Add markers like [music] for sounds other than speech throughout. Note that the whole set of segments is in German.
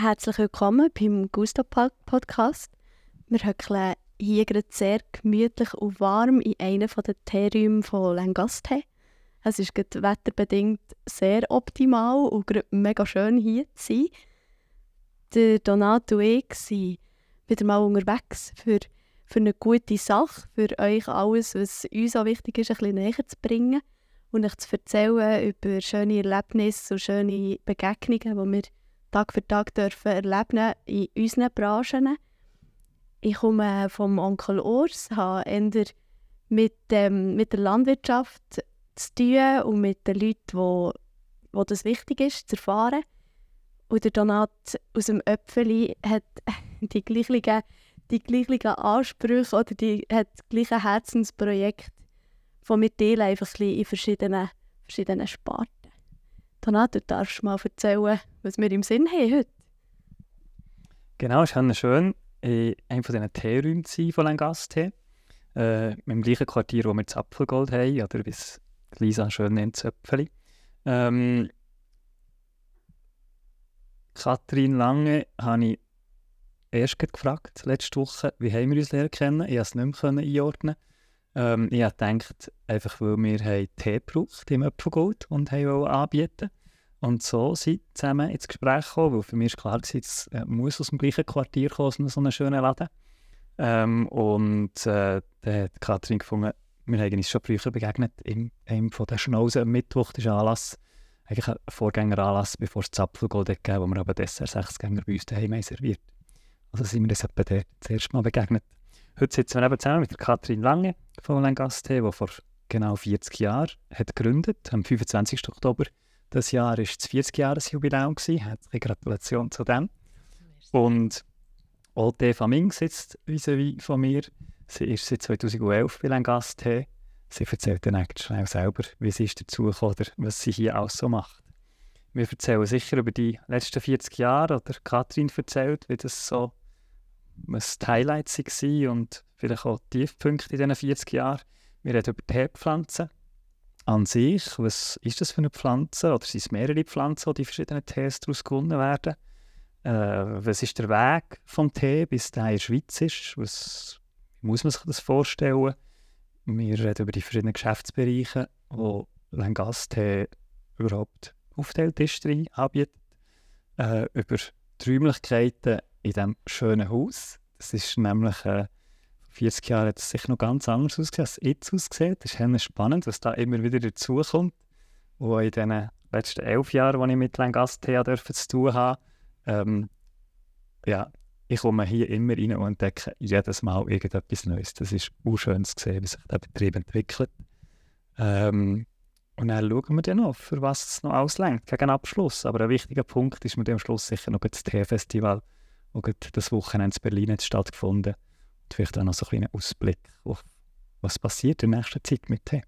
Herzlich willkommen beim Gusto Podcast. Wir höckeln hier gerade sehr gemütlich und warm in einem der Teeräume von Langaste. Es ist gerade wetterbedingt sehr optimal und gerade mega schön hier zu sein. Der Donato und ich sind wieder mal unterwegs für, für eine gute Sache, für euch alles, was uns auch wichtig ist, ein bisschen näher zu bringen und euch zu erzählen über schöne Erlebnisse und schöne Begegnungen, die wir Tag für Tag dürfen erleben in unseren Branchen. Ich komme vom Onkel Urs, habe eher mit, ähm, mit der Landwirtschaft zu tun und mit den Leuten, wo, wo das wichtig ist, zu erfahren. Und der Donat aus dem Öpfeli hat [laughs] die gleichen, die gleichen Ansprüche oder die hat das gleiche Herzensprojekt von mir teilen, einfach ein in verschiedenen, verschiedenen Sparten. Donat, du darfst mal erzählen, was wir im Sinn haben heute. Genau, es ist schön, in einem von diesen Teeräumen zu von Langaste. Äh, Im gleichen Quartier, wo wir das Apfelgold haben, oder wie es Lisa schön nennt, das Äpfeli. Ähm, Kathrin Lange habe ich erst gefragt, letzte Woche, wie haben wir uns lernen kennen. Ich konnte es nicht mehr einordnen. Ähm, ich habe gedacht, einfach weil wir Tee gebraucht im Apfelgold und haben anbieten und so sind zusammen ins Gespräch gekommen, weil für mich war klar, es äh, muss aus dem gleichen Quartier kommen, so einen schönen Laden. Ähm, und äh, dann hat Kathrin gefunden, wir haben uns schon früher begegnet, in einem von den Schnauzen am Mittwoch, das ist ein Anlass, eigentlich ein Vorgängeranlass, bevor es das Apfelgold gegeben wo wir aber Dessert Sechsgänger bei uns daheim serviert Also sind wir das etwa dort das erste Mal begegnet. Heute sitzen wir eben zusammen mit der Kathrin Lange von Langaste, die vor genau 40 Jahren hat gegründet, am 25. Oktober das Jahr war das 40-Jahres-Jubiläum. Herzliche Gratulation zu dem. Und auch Eva Ming sitzt vis-à-vis von mir. Sie ist seit 2011 bei Gast. Sie erzählt dann eigentlich schnell selber, wie sie ist dazugekommen oder was sie hier auch so macht. Wir erzählen sicher über die letzten 40 Jahre oder Katrin erzählt, wie das so was die Highlights waren und vielleicht auch die Tiefpunkte in diesen 40 Jahren. Wir reden über Teepflanzen an sich, was ist das für eine Pflanze oder sind es mehrere Pflanzen, die verschiedenen Tees daraus gewonnen werden? Äh, was ist der Weg vom Tee, bis der in der Schweiz ist? Was muss man sich das vorstellen? Wir reden über die verschiedenen Geschäftsbereiche, wo Langas-Tee überhaupt aufgeteilt ist, anbietet. Äh, über die Räumlichkeiten in diesem schönen Haus. Das ist nämlich äh, 40 Jahren hat es sicher noch ganz anders ausgesehen, als es jetzt aussieht. Das ist spannend, was da immer wieder dazukommt. Wo in den letzten elf Jahren, als ich mit Langastea zu tun habe, ähm, ja, ich komme hier immer rein und entdecke jedes Mal irgendetwas Neues. Das ist schön zu sehen, wie sich der Betrieb entwickelt. Ähm, und dann schauen wir dann noch, für was es noch auslenkt, gegen Abschluss. Aber ein wichtiger Punkt ist mir am Schluss sicher noch das Teefestival, das das Wochenende in Berlin hat stattgefunden hat vielleicht auch noch so einen kleinen Ausblick auf was passiert in der nächsten Zeit mit Tee.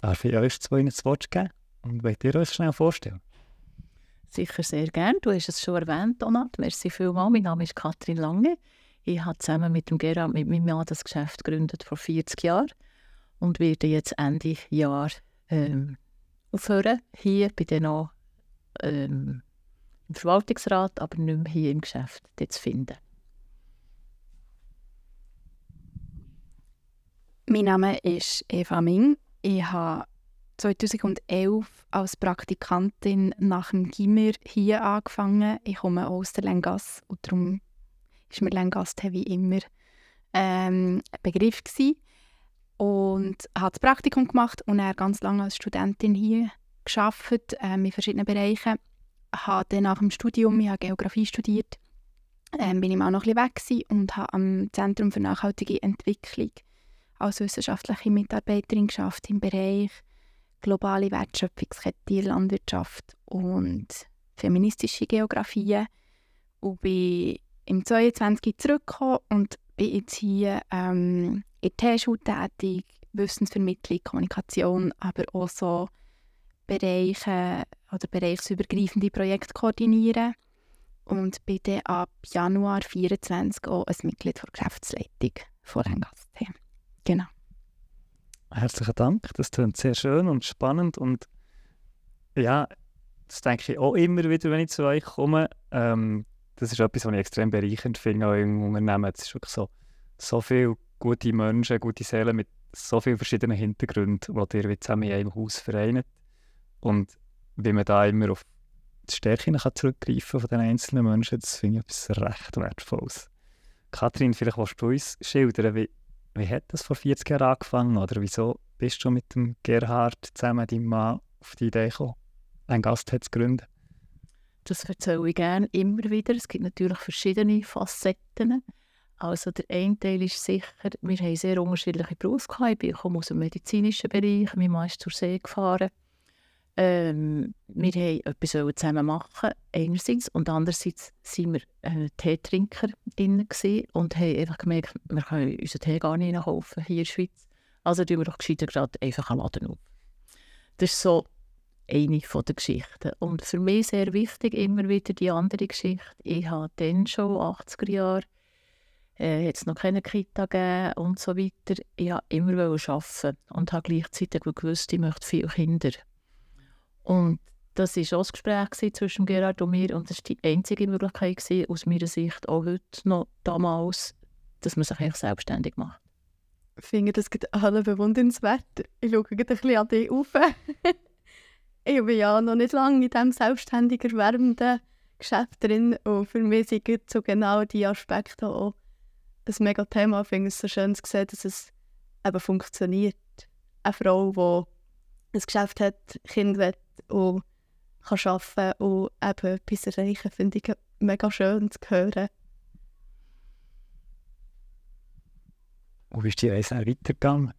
Darf ich euch zwei das Wort geben und wollt ihr euch schnell vorstellen? Sicher sehr gerne. Du hast es schon erwähnt, Donat. Merci vielmals. Mein Name ist Katrin Lange. Ich habe zusammen mit dem Gerard, mit meinem Mann, das Geschäft gegründet vor 40 Jahren und werde jetzt Ende Jahr ähm, aufhören. Hier bei den noch ähm, im Verwaltungsrat, aber nicht mehr hier im Geschäft zu finden. Mein Name ist Eva Ming. Ich habe 2011 als Praktikantin nach dem Gimmer hier angefangen. Ich komme aus der Lengasse und darum ist mir Lengasse wie immer ähm, ein Begriff gewesen. Und habe das Praktikum gemacht und dann ganz lange als Studentin hier geschafft ähm, in verschiedenen Bereichen. Habe dann nach dem Studium, ich habe Geografie studiert, ähm, bin ich auch noch ein bisschen weg und habe am Zentrum für nachhaltige Entwicklung als wissenschaftliche Mitarbeiterin geschafft im Bereich globale Wertschöpfungskette Landwirtschaft und feministische Geografie und bin im 22 zurückgekommen und bin jetzt hier ähm, in der Schule tätig, Wissensvermittlung, Kommunikation, aber auch so Bereiche oder bereichsübergreifende Projekte koordinieren und bin dann ab Januar 2024 auch ein Mitglied der Geschäftsleitung von Rengas. Genau. Herzlichen Dank, das klingt sehr schön und spannend und ja, das denke ich auch immer wieder, wenn ich zu euch komme. Ähm, das ist etwas, was ich extrem bereichernd finde, auch im Unternehmen. Es ist wirklich so, so viele gute Menschen, gute Seelen mit so vielen verschiedenen Hintergründen, die ihr zusammen in einem Haus vereint. Und wie man da immer auf die Stärken kann von den einzelnen Menschen, das finde ich etwas recht Wertvolles. Kathrin, vielleicht willst du uns schildern, wie, wie hat das vor 40 Jahren angefangen oder wieso bist du mit dem Gerhard zusammen, deinem Mann, auf die Idee gekommen, einen Gast zu gründen? Das erzähle ich gerne immer wieder. Es gibt natürlich verschiedene Facetten. Also der eine Teil ist sicher, wir haben sehr unterschiedliche Berufsgehabe. Ich komme aus dem medizinischen Bereich, mein Mann ist zur See gefahren. Ähm, wir wollten etwas zusammen machen, einerseits. Und andererseits waren wir äh, Teetrinker und haben einfach gemerkt, wir können unseren Tee gar nicht kaufen hier in der Schweiz. Also tun wir doch gescheiter gerade einfach einen Laden auf. Das ist so eine der Geschichten. Und für mich sehr wichtig immer wieder die andere Geschichte. Ich habe dann schon 80er Jahre äh, es noch keine Kita gegeben und so weiter. Ich wollte immer arbeiten und habe gleichzeitig gewusst, ich möchte viele Kinder. Und das war auch das Gespräch zwischen Gerhard und mir und das war die einzige Möglichkeit gewesen, aus meiner Sicht, auch heute noch damals, dass man sich eigentlich selbstständig macht. Ich finde das alle bewundernswert. Ich schaue ein bisschen an dich auf. [laughs] ich bin ja noch nicht lange in diesem selbstständig erwerbenden Geschäft drin und für mich sind so genau diese Aspekte auch ein mega Thema. Ich finde es so schön zu sehen, dass es eben funktioniert. Eine Frau, die ein Geschäft hat, Kinder und kann arbeiten und eben etwas erreichen, finde ich mega schön zu hören. Und wie ist die Reise weitergegangen?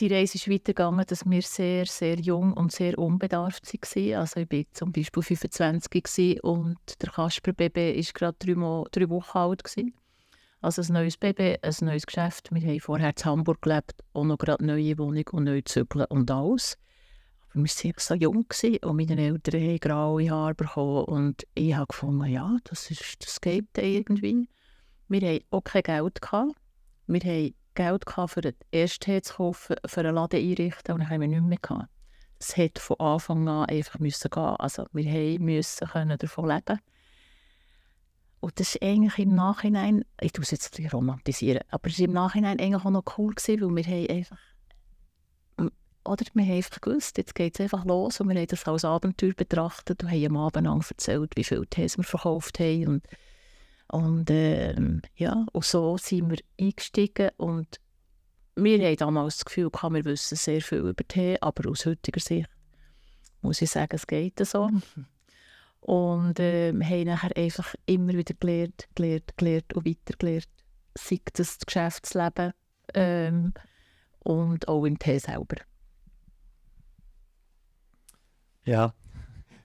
Die Reise ist weitergegangen, dass wir sehr, sehr jung und sehr unbedarft waren. Also ich war zum Beispiel 25 und der Kasper-Baby war gerade drei, drei Wochen alt. Gewesen. Also ein neues Baby, ein neues Geschäft. Wir haben vorher in Hamburg gelebt, auch noch gerade eine neue Wohnung und neu zügeln und alles. Wir waren so jung und meine Eltern haben graue Haare bekommen und ich habe gefunden, ja, das, ist, das geht irgendwie. Wir hatten auch kein Geld. Gehabt. Wir hatten Geld gehabt, für den ersten zu kaufen, für einen Laden einrichten und dann haben wir nicht mehr gehabt. Es hätte von Anfang an einfach müssen gehen. Also wir mussten davon leben und das ist eigentlich im Nachhinein, ich tue es jetzt ein romantisieren, aber es war im Nachhinein eigentlich auch noch cool, gewesen, weil wir haben einfach, oder wir haben einfach gewusst, jetzt geht es einfach los und wir haben das als Abenteuer betrachtet und haben am Abend lang erzählt, wie viele Tees wir verkauft haben und, und ähm, ja, und so sind wir eingestiegen und wir haben damals das Gefühl gehabt, wir wissen sehr viel über Tee, aber aus heutiger Sicht muss ich sagen, es geht so. Und äh, haben nachher einfach immer wieder gelernt, gelernt, gelernt und weiter gelernt. Sei das, das Geschäftsleben ähm, und auch im Tee selber. Ja,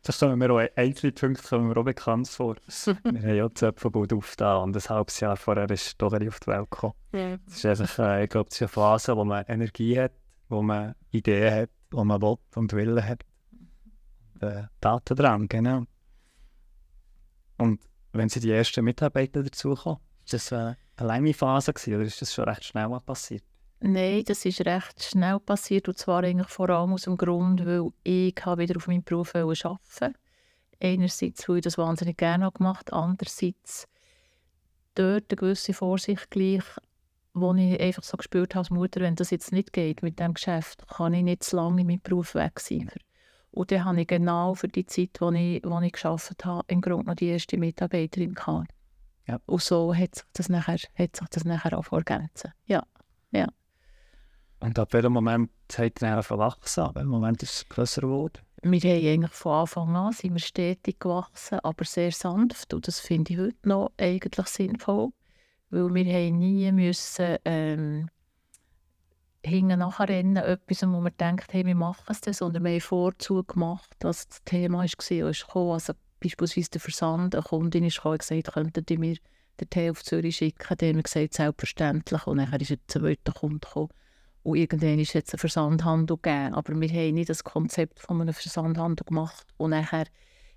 das kommen mir auch einzelne Punkte kommen mir auch bekannt vor. [laughs] wir haben ja die Zöpfelbud aufgetan und ein halbes Jahr vorher ist Dogeri auf die Welt gekommen. Ja. Das ist einfach, äh, ich glaube, das ist eine Phase, wo man Energie hat, wo man Ideen hat, wo man will und Willen hat. Äh, Daten dran, genau. Und wenn Sie die ersten Mitarbeiter dazukommen, ist das eine lange Phase gewesen, oder ist das schon recht schnell passiert? Nein, das ist recht schnell passiert und zwar eigentlich vor allem aus dem Grund, weil ich wieder auf meinem Beruf arbeiten Einerseits, weil ich das wahnsinnig gerne gemacht habe, andererseits dort eine gewisse Vorsicht gleich, wo ich einfach so gespürt habe als Mutter, wenn das jetzt nicht geht mit dem Geschäft, kann ich nicht zu lange in meinem Beruf weg sein. Und dann habe ich genau für die Zeit, die ich, wo ich gearbeitet habe, im Grunde noch die erste Mitarbeiterin gehabt. Ja. Und so hat sich das nachher, hat sich das nachher auch ergänzt. Ja, ja. Und ab welchem Moment hat er verwachsen? Ab welchem Moment ist es grösser geworden? Wir haben eigentlich von Anfang an sind wir stetig gewachsen, aber sehr sanft. Und das finde ich heute noch eigentlich sinnvoll. Weil wir haben nie müssen, ähm, hinten nachher rennen, etwas, wo man denkt, hey, wir machen es dann, sondern wir haben Vorzug gemacht, was das Thema war ist gekommen. Also beispielsweise der Versand, eine Kundin ist gekommen und gesagt, könntet ihr mir den Tee auf Zürich schicken? Dann haben wir gesagt, selbstverständlich. Und dann ist ein zweiter Kunde gekommen. Und irgendwann ist jetzt ein Versandhandel gegeben. Aber wir haben nicht das Konzept von einem Versandhandel gemacht und nachher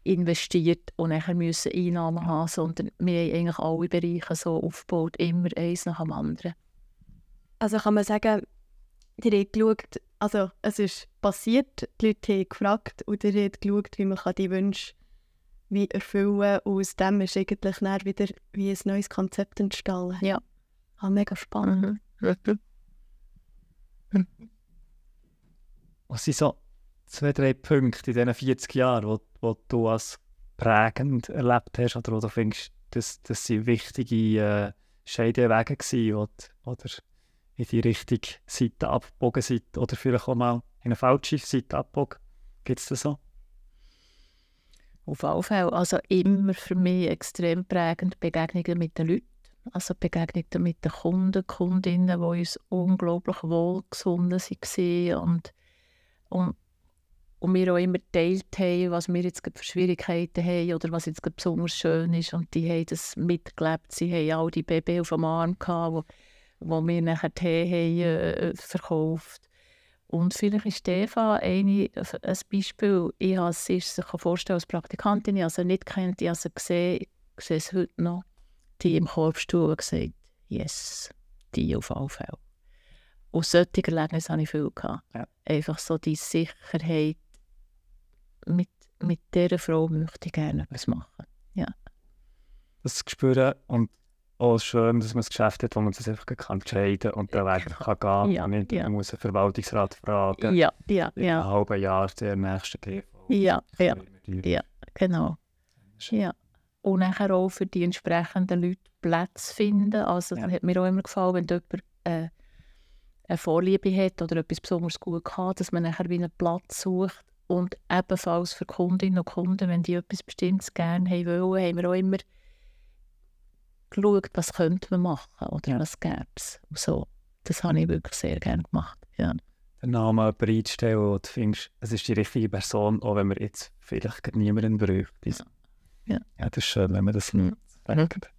investiert und nachher müssen Einnahmen haben, sondern wir haben eigentlich alle Bereiche so aufgebaut, immer eins nach dem anderen. Also kann man sagen, ihr habt geschaut, also es ist passiert, die Leute haben gefragt und ihr habt geschaut, wie man die Wünsche wie erfüllen kann. Und aus dem ist eigentlich wieder wie ein neues Konzept entstanden. Ja. Ah, mega spannend. Mhm. Was sind so zwei, drei Punkte in diesen 40 Jahren, wo, wo du als prägend erlebt hast oder wo du findest, dass das sind wichtige äh, Scheidewege gewesen, wo oder in die richtige Seite abgebogen seid oder vielleicht auch mal in eine falsche Seite abgebogen? Gibt es das so? Auf alle Fälle. Also immer für mich extrem prägend Begegnungen mit den Leuten. Also Begegnungen mit den Kunden, Kundinnen, die uns unglaublich wohlgesonnen waren und, und, und wir auch immer geteilt haben, was wir jetzt für Schwierigkeiten haben oder was jetzt besonders schön ist. Und die haben das mitgelebt. Sie haben all die Babys auf dem Arm, gehabt, wo, wo wir nachher Tee haben, äh, verkauft und vielleicht ist eine, ein Beispiel. Ich habe sie sich vorstellen als Praktikantin, ich habe sie nicht kennt, ich habe sie gesehen, ich sehe es heute noch, die im Korbstuhl gesagt, yes, die auf alle Fälle. Und solche Erlebnisse hatte ich viel. Gehabt. Ja. Einfach so die Sicherheit, mit, mit dieser Frau möchte ich gerne etwas machen. Ja. Das spüren und auch schön, dass man ein Geschäft hat, wo man das einfach kann entscheiden kann und dann Weg kann gehen Ja, und nicht ja. man muss einen Verwaltungsrat fragen. Ja, ja, In ja, halben Jahr der nächste TV. ja, ja, ja, genau. Ja. Und nachher auch für die entsprechenden Leute Plätze finden. Also, Ja. hat mir auch immer gefallen, wenn jemand äh, eine Vorliebe hat oder etwas besonders gut hat, dass man nachher wie einen Platz sucht. Und ebenfalls für Kundinnen und Kunden, wenn die etwas Bestimmtes gerne haben wollen, haben wir auch immer geschaut, was könnte man machen oder Ja. was gäbe es. So, das habe ich wirklich sehr gerne gemacht. Ja. den Namen einzustellen, wo du findest, es ist die richtige Person, auch wenn wir jetzt vielleicht niemanden bräuchte. Ja. Ja, das ist schön, wenn man das Mhm. sagt.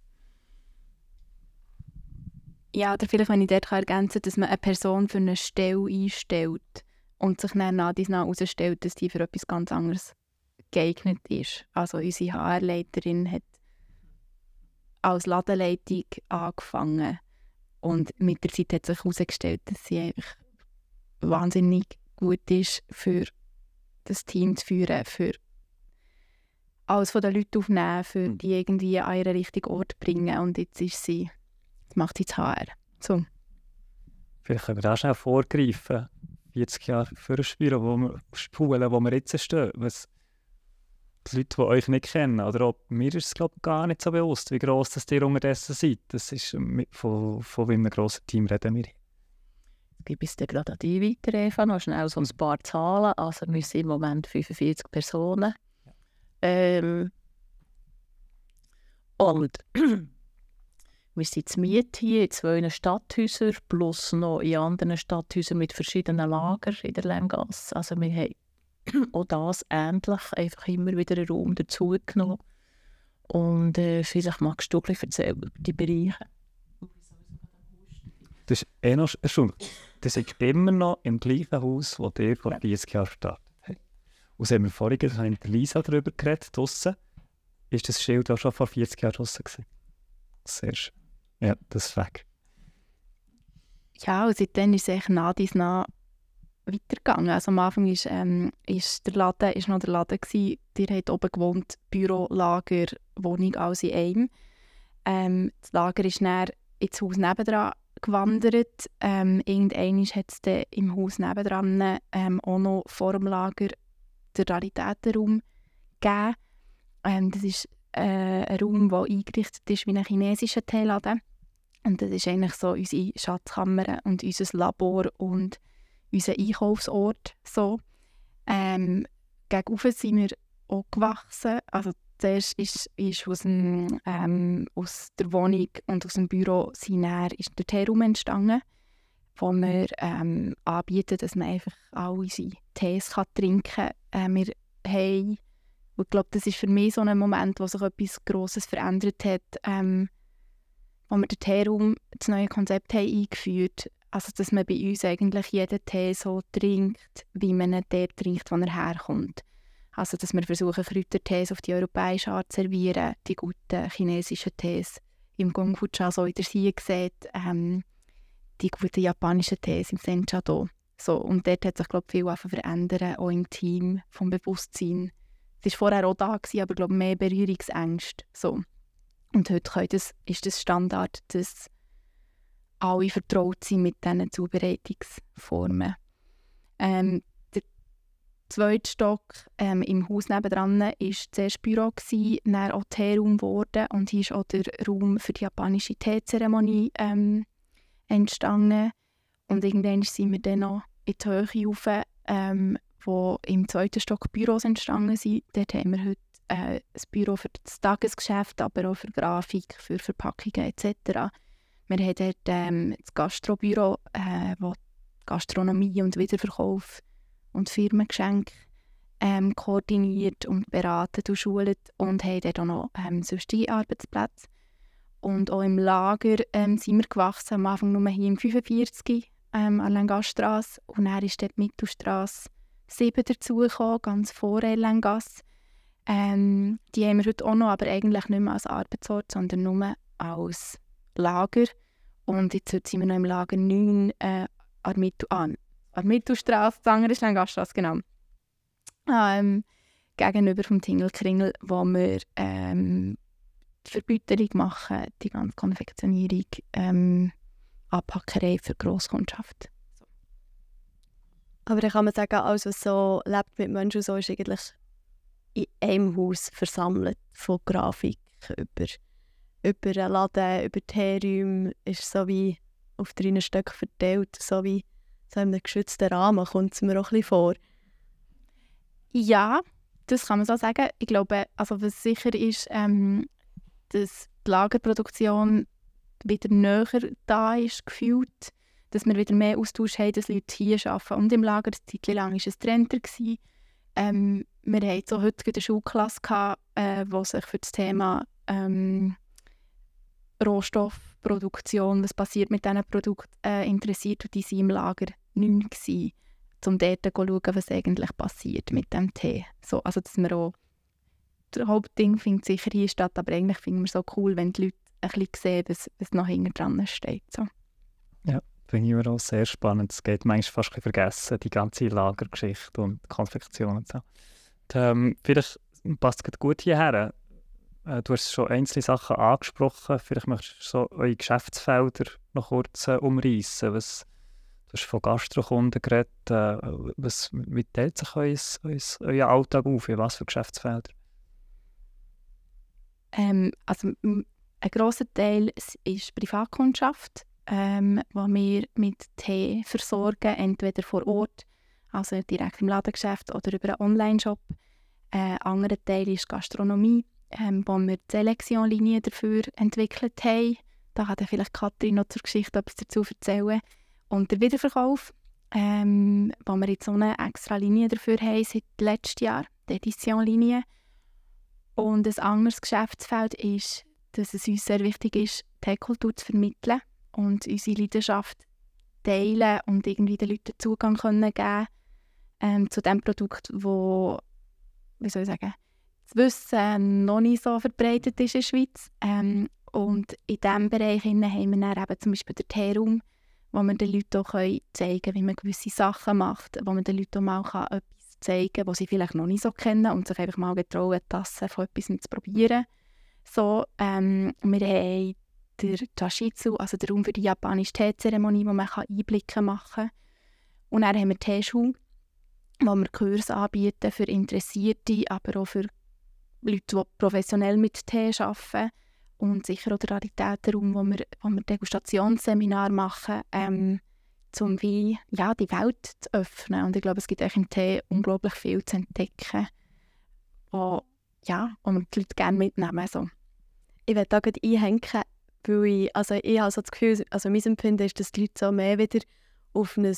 Ja, oder vielleicht, wenn ich dort ergänzen kann, dass man eine Person für eine Stelle einstellt und sich dann nach dies herausstellt, dass die für etwas ganz anderes geeignet ist. Also unsere HR-Leiterin hat als Ladenleitung angefangen und mit der Zeit hat sich herausgestellt, dass sie einfach wahnsinnig gut ist, für das Team zu führen, für alles von den Leuten aufnehmen, für die irgendwie an ihren richtigen Ort bringen und jetzt ist sie das macht jetzt HR. So. Vielleicht können wir da schnell vorgreifen. 40 Jahre vorspielen, wo wir spulen, wo wir jetzt stehen. Was die Leute, die euch nicht kennen, oder auch mir ist es glaube ich, gar nicht so bewusst, wie gross das ihr unterdessen seid. Das ist mit, von, von wie einem grossen Team reden wir. Gebe es dir gerade an dich weiter, Eva. Noch schnell so ein paar Zahlen. Also wir sind im Moment 45 Personen. Ähm, und [clears throat] wir sind zu Miet hier in zwei Stadthäusern plus noch in anderen Stadthäusern mit verschiedenen Lagern in der Lengasse. Also wir haben [clears throat] auch das ähnlich, einfach immer wieder einen Raum dazugenommen. Und äh, vielleicht magst du ein bisschen erzählen über die Bereiche. Das ist eh noch erstaunlich. Das ist immer noch im gleichen Haus, wo ihr vor 40 Jahren habt. Und haben wir vorhin habe mit Lisa darüber geredet, draussen. Ist das Schild auch schon vor 40 Jahren draussen gewesen? Sehr schön. Ja, das ist weg. Ja, und seitdem ist es eigentlich nach dies nach weitergegangen. Also am Anfang ist, ähm, ist der Laden ist noch der Laden gewesen. Ihr habt oben gewohnt, Büro, Lager, Wohnung, alles in einem. Ähm, das Lager ist dann ins Haus nebendran gewandert. Ähm, irgendwann hat es im Haus nebendran ähm, auch noch vor dem Lager den Raritätenraum gegeben. Ähm, das ist äh, ein Raum, der eingerichtet ist wie ein chinesischer Teeladen. Und das ist eigentlich so unsere Schatzkammer und unser Labor und unser Einkaufsort. So. Ähm, gegenüber sind wir auch gewachsen. Also zuerst ist, ist aus, dem, ähm, aus der Wohnung und aus dem Büro sind ist der Teeraum entstanden, wo wir ähm, anbieten, dass man einfach all unsere Tees kann trinken kann. Äh, wir haben, und ich glaube, das ist für mich so ein Moment, wo sich etwas Grosses verändert hat, ähm, wo wir den Teeraum, das neue Konzept haben eingeführt also dass man bei uns eigentlich jeden Tee so trinkt, wie man einen Tee trinkt, wo er herkommt. Also dass wir versuchen, Kräutertees auf die europäische Art zu servieren, die guten chinesischen Tees im Gongfu Cha, so wie ihr hier seht, ähm, die guten japanischen Tees im Sencha-Do. So, und dort hat sich, glaube ich, viel verändert, auch im Team, vom Bewusstsein. Es war vorher auch da, gewesen, aber glaube mehr Berührungsängste. So. Und heute das, ist das Standard, dass alle vertraut sind mit diesen Zubereitungsformen. Ähm, der zweite Stock ähm, im Haus nebenan war zuerst Büro, gewesen, dann auch Teeraum und hier ist auch der Raum für die japanische Teezeremonie ähm, entstanden. Und irgendwann sind wir dann noch in die Höhe rauf, ähm, wo im zweiten Stock Büros entstanden sind. Dort haben wir heute äh, ein Büro für das Tagesgeschäft, aber auch für Grafik, für Verpackungen etc. Wir haben dort ähm, das Gastrobüro, äh, wo Gastronomie und Wiederverkauf und Firmengeschenke ähm, koordiniert und beratet und schult und haben dort auch noch ähm, sonstige Arbeitsplätze. Und auch im Lager ähm, sind wir gewachsen, am Anfang nur hier im 45 ähm, an Langaststrasse und dann ist dort die Mittelstrasse 7 dazugekommen, ganz vor Erlengasse. Ähm, die haben wir heute auch noch, aber eigentlich nicht mehr als Arbeitsort, sondern nur als Lager. Und jetzt heute sind wir noch im Lager 9 äh, an Mittel, ah, an Mittelstrasse, die andere ist Langaststrasse, genau. Ähm, gegenüber vom Tingelkringel, wo wir ähm, Verbüterung machen, die ganze Konfektionierung, ähm, Anpackerei für Grosskundschaft. Aber dann kann man sagen, also so lebt mit Menschen so ist eigentlich in einem Haus versammelt, von Grafik über, über einen Laden, über Teeräume, ist so wie auf drei Stück verteilt, so wie so in einem geschützten Rahmen, kommt es mir auch ein bisschen vor. Ja, das kann man so sagen. Ich glaube, also was sicher ist, ähm, dass die Lagerproduktion wieder näher da ist, gefühlt. Dass wir wieder mehr Austausch haben, dass Leute hier arbeiten und im Lager. Eine Zeit lang war es Trender. Ähm, wir hatten so heute eine Schulklasse, gehabt, äh, die sich für das Thema ähm, Rohstoffproduktion, was passiert mit diesen Produkten, äh, interessiert. Und die waren im Lager nicht gewesen, um dort zu schauen, was eigentlich passiert mit dem Tee. So, also, dass wir auch Hauptding findet sicher hier statt, aber eigentlich finden wir es so cool, wenn die Leute ein bisschen sehen, was, was noch hinten dran steht. So. Ja, finde ich auch sehr spannend. Es geht manchmal fast ein vergessen, die ganze Lagergeschichte und Konfektion und so. Und, ähm, vielleicht passt es gut hierher. Äh, du hast schon einzelne Sachen angesprochen. Vielleicht möchtest du so eure Geschäftsfelder noch kurz äh, umreißen. Was, du hast von Gastrokunden geredet. Äh, was, wie teilt sich euer Alltag auf? In was für Geschäftsfelder? Ähm, also ein grosser Teil ist Privatkundschaft, ähm, wo wir mit Tee versorgen, entweder vor Ort, also direkt im Ladengeschäft oder über einen Online-Shop. Ein äh, anderer Teil ist Gastronomie, ähm, wo wir die Selektionlinie dafür entwickelt haben. Da kann vielleicht Katrin noch zur Geschichte etwas dazu erzählen. Und der Wiederverkauf, ähm, wo wir jetzt so eine extra Linie dafür haben seit letztem Jahr, die Editionlinie. Und ein anderes Geschäftsfeld ist, dass es uns sehr wichtig ist, Tech-Kultur zu vermitteln und unsere Leidenschaft teilen und irgendwie den Leuten Zugang können geben ähm, zu dem Produkt, wo, wie soll ich sagen, das Wissen noch nicht so verbreitet ist in der Schweiz. Ähm, und in diesem Bereich haben wir dann eben zum Beispiel den Teeraum, wo wir den Leuten auch zeigen können, wie man gewisse Sachen macht, wo man den Leuten auch mal etwas zeigen, die sie vielleicht noch nicht so kennen und sich einfach mal getrauen, eine Tasse von etwas zu probieren. So, ähm, wir haben den Chashitsu, also den Raum für die japanische Teezeremonie, wo man Einblicke machen kann. Und dann haben wir Teeschuhe, wo wir Kurse anbieten für Interessierte, aber auch für Leute, die professionell mit Tee arbeiten. Und sicher auch der Raritätenraum, wo wir, wo wir Degustationsseminar machen. Ähm, um wie, ja, die Welt zu öffnen. Und ich glaube, es gibt auch im Tee unglaublich viel zu entdecken, wo, ja, wo wir die Leute gerne mitnehmen. So. Ich werde da gerade einhängen, weil ich, also ich habe so das Gefühl, also mein Empfinden ist, dass die Leute so mehr wieder auf ein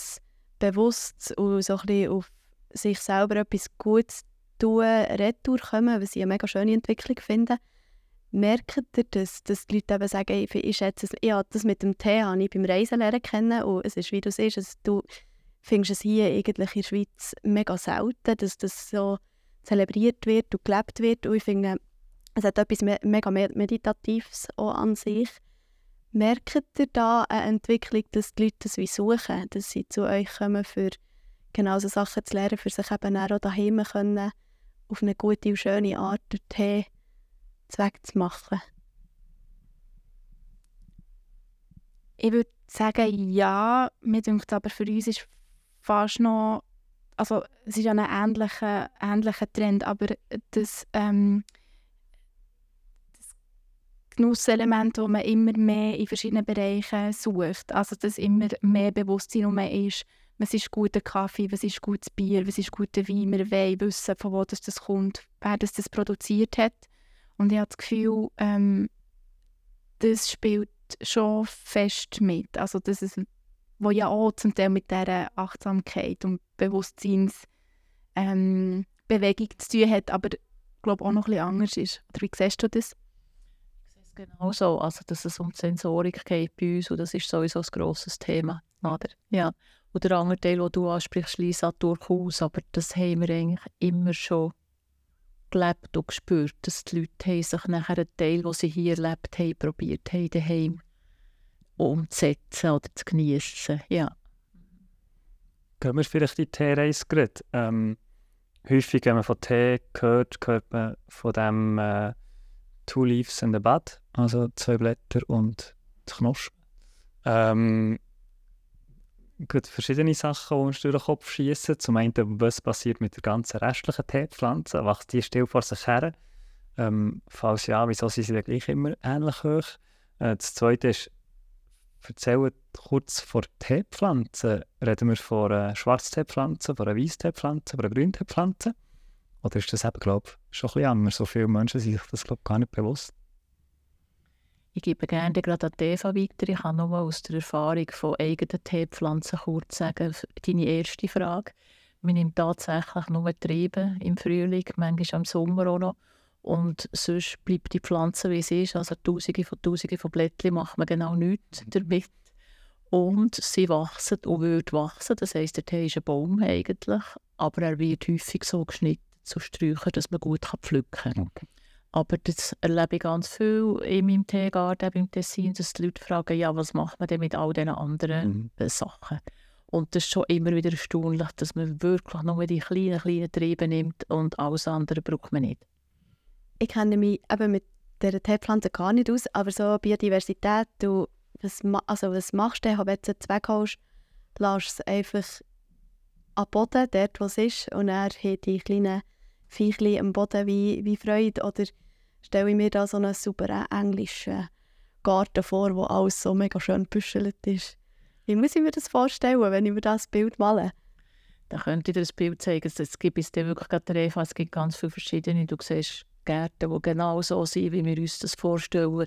bewusstes und so ein bisschen auf sich selber etwas Gutes tun, retour kommen, was ich eine mega schöne Entwicklung finde merkt ihr das, dass die Leute eben sagen, ich, ich schätze es, ja, das mit dem Tee habe ich beim Reisen lernen kennen und es ist, wie du siehst, also du findest es hier eigentlich in der Schweiz mega selten, dass das so zelebriert wird und gelebt wird und ich finde, es hat etwas mega Meditatives auch an sich. Merkt ihr da eine Entwicklung, dass die Leute das wie suchen, dass sie zu euch kommen, für genau so Sachen zu lernen, für sich eben auch daheim können, auf eine gute und schöne Art den Tee wegzumachen? Ich würde sagen, ja. Mir denkt aber für uns ist fast noch, also es ist ja ein ähnlicher, ähnlicher Trend, aber das, ähm, das Genusselement, das man immer mehr in verschiedenen Bereichen sucht, also dass immer mehr Bewusstsein um ist, was ist guter Kaffee, was ist gutes Bier, was ist guter Wein, wir wollen wissen, von wo das, das kommt, wer das, das produziert hat. Und ich habe das Gefühl, ähm, das spielt schon fest mit. Also das ist, wo ja auch zum Teil mit dieser Achtsamkeit und Bewusstseinsbewegung ähm, zu tun hat, aber ich glaube auch noch ein bisschen anders ist. Oder wie siehst du das? Ich sehe es genau so, also dass es um die Sensorik geht bei uns und das ist sowieso ein grosses Thema. Oder? Ja. Und der andere Teil, den du ansprichst, Lisa, durchaus, aber das haben wir eigentlich immer schon gelebt und gespürt, dass die Leute sich nachher einen Teil, den sie hier erlebt haben, probiert haben, daheim umzusetzen oder zu genießen. Ja. Gehen wir vielleicht in die Teereise gerade. Ähm, häufig, wenn man von Tee hört, hört man von dem äh, Two Leaves in the Bud, also zwei Blätter und Knospen. Ähm, gibt verschiedene Sachen, die uns durch den Kopf schießen. Zum einen, was passiert mit der ganzen restlichen Teepflanze? Wächst die still vor sich her? Ähm, falls ja, wieso sind sie gleich immer ähnlich hoch? Äh, das zweite ist, erzählen kurz vor Teepflanzen. Reden wir von einer Schwarzteepflanze, von einer Weissteepflanze, von einer Grünteepflanze? Oder ist das eben, glaube ich, schon ein bisschen anders? So viele Menschen sind sich das, glaube ich, gar nicht bewusst. Ich gebe gerne gerade an Eva weiter. Ich kann nur aus der Erfahrung von eigenen Teepflanzen kurz sagen, deine erste Frage. Man nimmt tatsächlich nur Triebe im Frühling, manchmal im Sommer auch noch. Und sonst bleibt die Pflanze, wie sie ist. Also Tausende von Tausenden von Blättchen macht man genau nichts damit. Und sie wachsen und würden wachsen. Das heisst, der Tee ist ein Baum eigentlich, aber er wird häufig so geschnitten zu Sträuchern, dass man gut pflücken kann. Okay. Aber das erlebe ich ganz viel in meinem Teegarten, im Tessin, dass die Leute fragen, ja, was macht man denn mit all diesen anderen mhm. Sachen? Und das ist schon immer wieder erstaunlich, dass man wirklich nur die kleinen, kleinen Triebe nimmt und alles andere braucht man nicht. Ich kenne mich eben mit dieser Teepflanze gar nicht aus, aber so Biodiversität, du, was, also was machst du, wenn du jetzt Zweig hast, lässt es einfach am Boden, dort wo es ist, und er hat die kleinen Viechli am Boden wie, wie Freude. Oder stelle ich mir da so einen super englischen Garten vor, wo alles so mega schön büschelt ist. Wie muss ich mir das vorstellen, wenn ich mir das Bild male? Da könnte ich dir das Bild zeigen. Es gibt es wirklich gerade Eva, es gibt ganz viele verschiedene. Du siehst Gärten, die genau so sind, wie wir uns das vorstellen,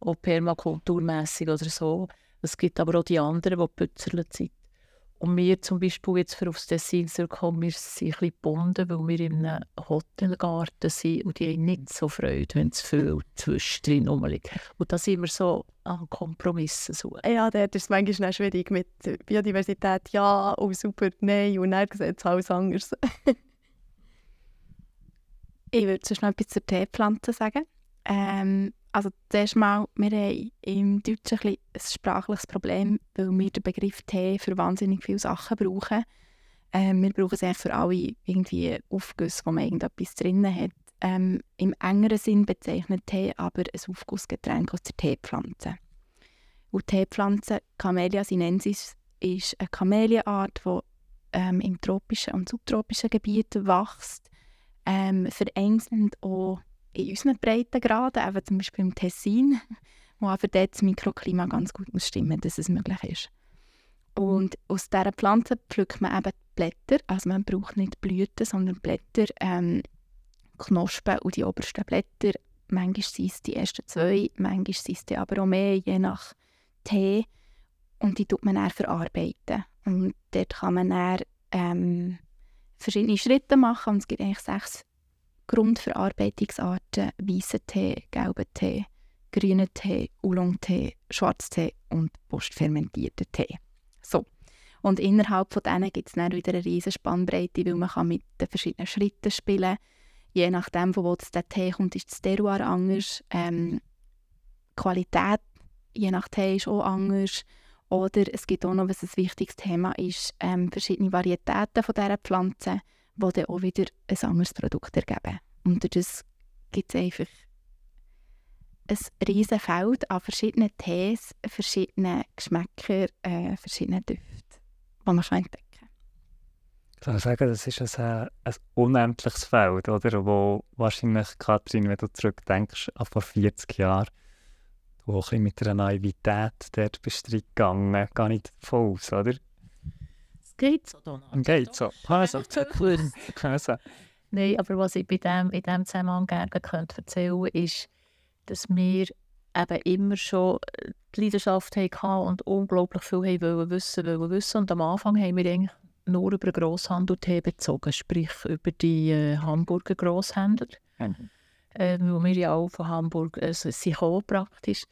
auch permakulturmässig oder so. Es gibt aber auch die anderen, die pützerlet sind. Und wir zum Beispiel jetzt für aufs Tessin kommen, wir sind ein bisschen gebunden, weil wir in einem Hotelgarten sind und die haben nicht so Freude, wenn es viel zwischendrin rumliegt. Und da sind wir so an Kompromissen suchen. Ja, dort ist es manchmal schwierig mit Biodiversität, ja, und oh, super, nein, und dann sieht es alles anders. ich würde sonst noch etwas zur Teepflanze sagen. Ähm, also zuerst mal, wir haben im Deutschen ein, ein sprachliches Problem, weil wir den Begriff Tee für wahnsinnig viele Sachen brauchen. Ähm, wir brauchen es eigentlich für alle irgendwie Aufgüsse, wo man irgendetwas drin hat. Ähm, Im engeren Sinn bezeichnet Tee aber ein Aufgussgetränk aus der Teepflanze. Und die Teepflanze Camellia sinensis ist eine Kamelienart, die ähm, im tropischen und subtropischen Gebiet wächst, ähm, vereinzelt auch in unseren Breitengraden, eben zum Beispiel im Tessin, [laughs] wo einfach dort das Mikroklima ganz gut muss stimmen dass es möglich ist. Und aus dieser Pflanze pflückt man eben die Blätter, also man braucht nicht Blüten, sondern Blätter, ähm, Knospen und die obersten Blätter. Manchmal sind es die ersten zwei, manchmal sind es aber auch mehr, je nach Tee. Und die tut man dann verarbeiten. Und dort kann man dann ähm, verschiedene Schritte machen und es gibt eigentlich sechs Grundverarbeitungsarten weißen Tee, gelben Tee, grünen Tee, Oolong-Tee, Schwarztee und postfermentierten Tee. So. Und innerhalb von denen gibt es wieder eine riesige Spannbreite, weil man kann mit den verschiedenen Schritten spielen Je nachdem, von wo der Tee kommt, ist das Terroir anders. Ähm, Qualität je nach Tee ist auch anders. Oder es gibt auch noch, was ein wichtiges Thema ist, ähm, verschiedene Varietäten von dieser Pflanze, die dann auch wieder ein anderes Produkt ergeben. Und das gibt es einfach ein riesiges Feld an verschiedenen Tees, verschiedenen Geschmäckern, äh, verschiedenen Düften, die man kann entdecken kann. Ich würde sagen, das ist ein, ein unendliches Feld, oder? wo wahrscheinlich, Katrin, wenn du zurückdenkst, an vor 40 Jahren, wo ein mit einer Naivität dort bist gegangen, gar nicht davon aus, oder? Es geht so, Donald. Geht so. Also, also. Nein, aber was ich bei dem, in diesem Zusammenhang gerne könnte erzählen könnte, ist, dass wir eben immer schon die Leidenschaft hatten und unglaublich viel haben wissen wollen wissen. Und am Anfang haben wir eigentlich nur über Grosshandel bezogen, sprich über die äh, Hamburger Grosshändler. Mhm. Äh, weil wir ja auch von Hamburg äh, sind praktisch.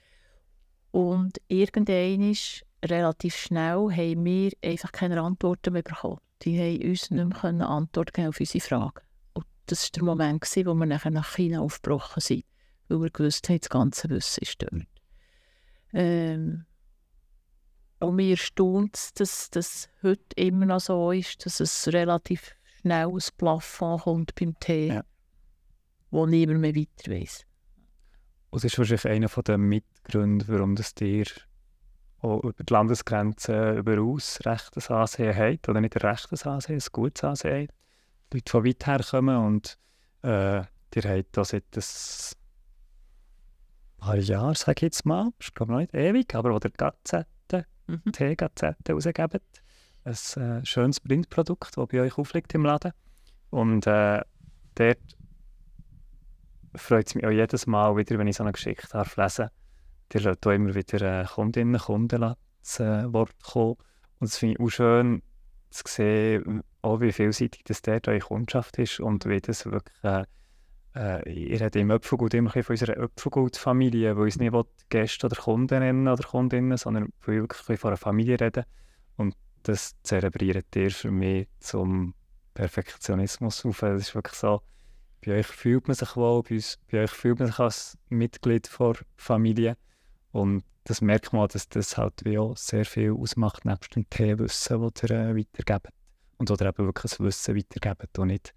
Und irgendwann ist relativ schnell haben wir einfach keine Antworten mehr bekommen. Die haben uns nicht mehr Antworten geben auf unsere Fragen. Und das war der Moment, wo wir nachher nach China aufgebrochen sind weil wir gewusst haben, das ganze Wissen ist dort. Ähm, und mir erstaunt es, dass das heute immer noch so ist, dass es relativ schnell ein Plafond kommt beim Tee, ja. wo niemand mehr weiter. Und das ist wahrscheinlich einer der Mitgründe, warum das dir über die Landesgrenzen überaus rechtes Ansehen hat, oder nicht ein rechtes Ansehen, ein gutes Ansehen hat. Leute von weit her kommen und äh, ihr habt da seit das paar Jahren, sage ich jetzt mal, ist glaube noch nicht ewig, aber wo der Gazette, mhm. T-Gazette rausgeben. Ein äh, schönes Printprodukt, das bei euch aufliegt im Laden. Und äh, dort freut es mich auch jedes Mal wieder, wenn ich so eine Geschichte darf lesen darf. Ihr lasst immer wieder äh, Kundinnen und Kunden zu äh, Wort kommen. Und es finde ich auch schön zu sehen, auch wie vielseitig das dort eure Kundschaft ist und wie das wirklich äh, äh, ich rede im Öpfelgut immer von unserer Öpfelgut-Familie, wo ich nicht Gäste oder Kunden nennen oder Kundinnen, sondern ich wirklich von einer Familie reden. Und das zelebriert ihr für mich zum Perfektionismus auf. Es ist wirklich so, bei euch fühlt man sich wohl, bei, uns, bei euch fühlt man sich als Mitglied der Familie. Und das merkt man, dass das halt wie auch sehr viel ausmacht, nebst dem Teewissen, das ihr äh, weitergebt. Und oder eben wirklich das Wissen weitergebt und nicht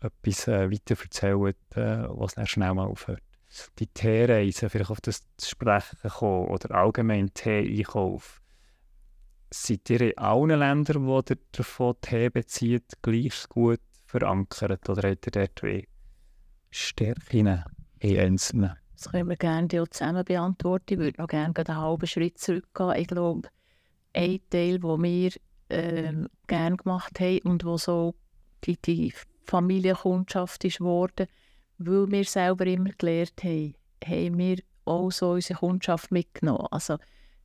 etwas äh, weiter erzählt, äh, was dann schnell mal aufhört. Die Teereise, vielleicht auf das zu sprechen kommen oder allgemein Tee-Einkauf. Seid ihr in allen Ländern, wo ihr davon Tee bezieht, gleich gut verankert oder habt ihr dort wie Stärken in einzelnen? Das können wir gerne zusammen beantworten. Ich würde noch gerne einen halben Schritt zurückgehen. Ich glaube, ein Teil, den wir äh, gerne gemacht haben und wo so die, die Familienkundschaft ist geworden, weil wir selber immer gelernt haben, haben wir auch so unsere Kundschaft mitgenommen. Also,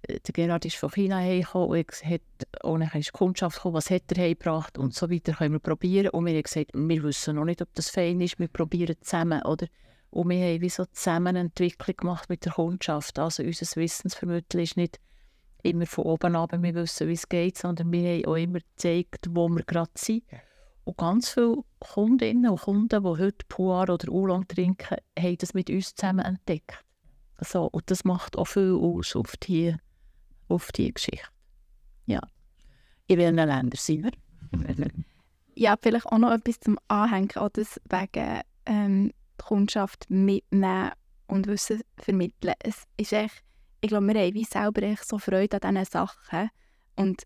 äh, der Gerhard ist von China hergekommen und hat, dann ist die Kundschaft gekommen, was hat er hergebracht und so weiter können wir probieren. Und wir haben gesagt, wir wissen noch nicht, ob das fein ist, wir probieren zusammen, oder? Und wir haben wie so zusammen eine Entwicklung gemacht mit der Kundschaft. Also unser Wissensvermitteln ist nicht immer von oben ab, wir wissen, wie es geht, sondern wir haben auch immer gezeigt, wo wir gerade sind. Und ganz viele Kundinnen und Kunden, die heute Puar oder Oolong trinken, haben das mit uns zusammen entdeckt. Also, und das macht auch viel aus auf die, auf die Geschichte. Ja. In welchen Ländern sind wir? [laughs] ja, vielleicht auch noch etwas zum Anhängen, auch das wegen Kundschaft mitnehmen und Wissen vermitteln. Es ist echt, ich glaube, wir haben wie selber echt so Freude an diesen Sachen und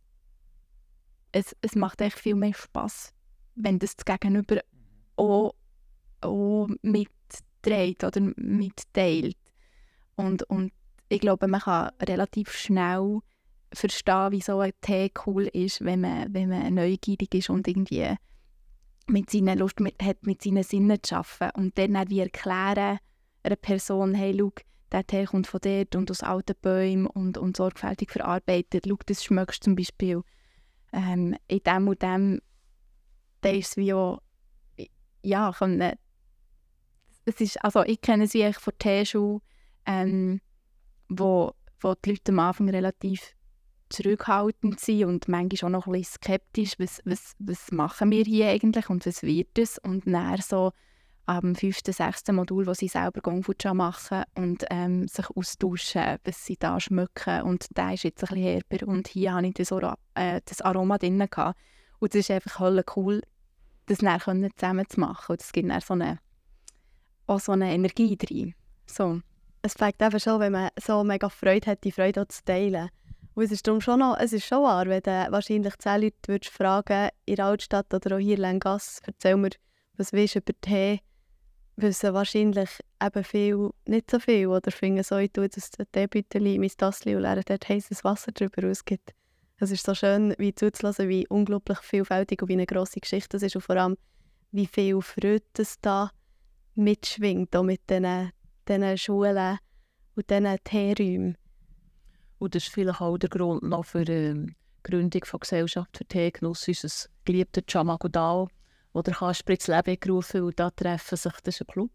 es, es macht echt viel mehr Spass wenn das Gegenüber auch, auch mitträgt oder mitteilt. Und, und ich glaube, man kann relativ schnell verstehen, wie so ein Tee cool ist, wenn man, wenn man neugierig ist und irgendwie mit seiner Lust mit, hat, mit seinen Sinnen zu arbeiten. Und dann wie erklären einer Person, hey, schau, der Tee kommt von dort und aus alten Bäumen und, und sorgfältig verarbeitet. Schau, das schmeckst zum Beispiel ähm, in dem und dem dann ist es wie auch, ja, können, es ist, also ich kenne es wie von Teeschule, ähm, wo, wo die Leute am Anfang relativ zurückhaltend sind und manchmal auch noch ein bisschen skeptisch, was, was, was machen wir hier eigentlich und was wird es? Und dann so am fünften, sechsten Modul, wo sie selber Gongfucha machen und ähm, sich austauschen, was sie da schmücken. Und der ist jetzt ein bisschen herber und hier hatte ich das, Ora äh, das Aroma drin. Gehabt. Und das ist einfach cool, das dann zusammen zu machen. Und das gibt dann so eine, auch so eine Energie drin. So. Es fängt eben schon, wenn man so mega Freude hat, die Freude auch zu teilen. Und es ist darum schon noch, es ist schon wahr, wenn du wahrscheinlich zehn Leute würdest fragen in der Altstadt oder auch hier in Lengass, erzähl mir, was willst du über Tee, wissen wahrscheinlich eben viel, nicht so viel, oder finden so, ich tue jetzt ein in mein Tassel und leere dort heißes Wasser drüber gibt. Es ist so schön, wie zuzulassen, wie unglaublich vielfältig und wie eine grosse Geschichte es ist und vor allem, wie viel Freude es da mitschwingt, auch mit diesen, diesen Schulen und diesen Teeräumen. Und das ist vielleicht auch der Grund noch für die ähm, Gründung von Gesellschaft für Teegenuss, unser geliebter Chamagodal, wo der Kasper ins Leben gerufen und da treffen sich, das ist ein Club,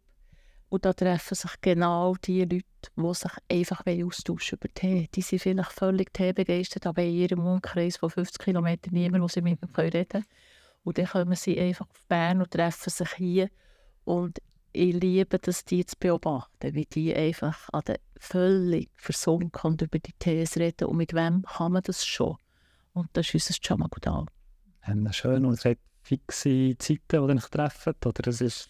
und da treffen sich genau die Leute, die sich einfach austauschen über Tee. Die sind vielleicht völlig teebegeistert, aber in ihrem Umkreis von 50 Kilometern niemand, wo sie mit mir reden können. Und dann kommen sie einfach auf Bern und treffen sich hier. Und ich liebe das, die zu beobachten, wie die einfach an der völlig versunken und über die Tees reden. Und mit wem kann man das schon? Und das ist unser Chamagudal. Schön. Und es hat fixe Zeiten, die euch treffen? Oder das ist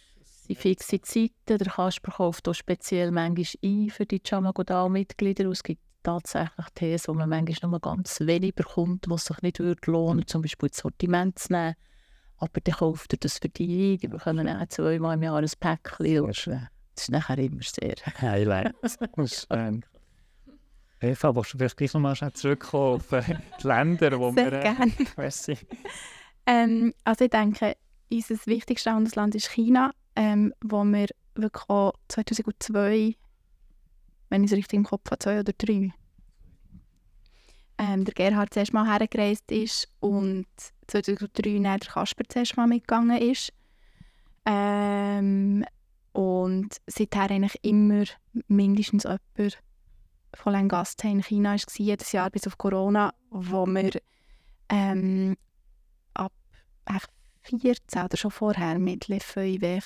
die fixe Zeiten. Der Kasper kauft auch speziell manchmal ein für die Chamagodal-Mitglieder. Es gibt tatsächlich Tees, wo man manchmal nur ganz wenig bekommt, was sich nicht würde lohnen zum Beispiel das Sortiment zu nehmen. Aber dann kauft er das für die ein. Die bekommen auch zweimal im Jahr ein Päckchen. Das ist nachher immer sehr [laughs] Highlight. [laughs] ähm, Eva, willst du vielleicht gleich nochmal zurückkommen auf äh, die Länder, wo sehr wir... Äh, gerne. ähm, also ich denke, unser wichtigstes Handelsland ist China ähm, wo wir wirklich auch 2002, wenn ich es richtig im Kopf habe, zwei oder drei, ähm, der Gerhard zuerst mal hergereist ist und 2003 dann der Kasper zuerst mal mitgegangen ist. Ähm, und seither eigentlich immer mindestens jemand von Langaste in China war, jedes Jahr bis auf Corona, wo wir ähm, ab 14 oder schon vorher mit Le Feuille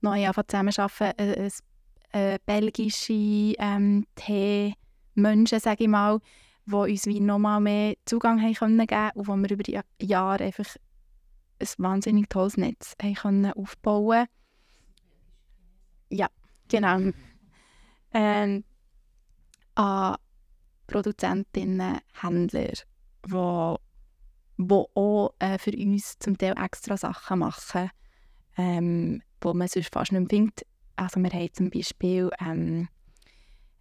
neu zusammenarbeiten, äh, äh, belgische ähm, Tee-Menschen, sage ich mal, die uns wie nochmal mehr Zugang haben können geben und wo wir über die Jahre einfach ein wahnsinnig tolles Netz haben können aufbauen Ja, genau. Ähm, an Produzentinnen, Händler, die wo auch äh, für uns zum Teil extra Sachen machen. Ähm, wo man sonst fast nicht mehr findet. Also wir haben zum Beispiel ähm,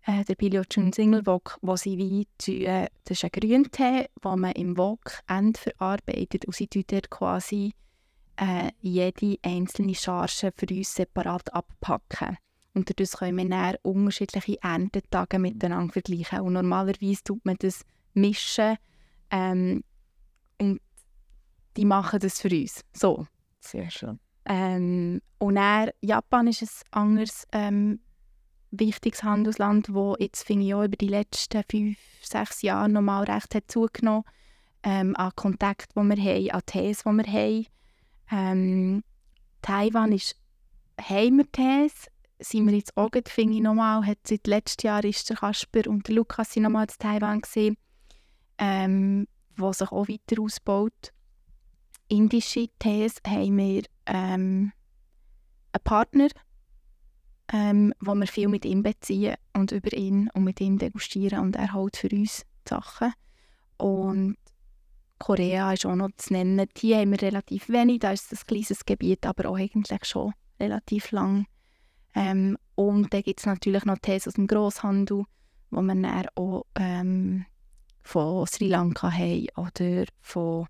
äh, den Billiotschun Single Wok, wo sie wie äh, das ist ein Grüntee, den man im Wok endverarbeitet und sie tun dort quasi äh, jede einzelne Charge für uns separat abpacken. Und dadurch können wir dann unterschiedliche Erntetage miteinander vergleichen. Und normalerweise tut man das mischen ähm, und die machen das für uns. So. Sehr schön. Ähm, und dann, Japan ist ein anderes ähm, wichtiges Handelsland, das jetzt, finde ich, auch über die letzten fünf, sechs Jahre nochmal recht hat zugenommen ähm, an Kontakt, die wir haben, an Tees, die wir haben. Ähm, Taiwan ist Heimertees, sind wir jetzt auch, finde ich, nochmal, hat seit letztem Jahr ist der Kasper und der Lukas sind nochmal in Taiwan gesehen, ähm, wo sich auch weiter ausbaut. Indische Tees haben wir ähm, einen Partner, ähm, wo wir viel mit ihm beziehen und über ihn und mit ihm degustieren und er holt für uns die Sachen. Und Korea ist auch noch zu nennen. Die haben wir relativ wenig, da ist ein kleines Gebiet, aber auch eigentlich schon relativ lang. Ähm, und dann gibt es natürlich noch Tees aus dem Grosshandel, wo wir dann auch ähm, von Sri Lanka haben oder von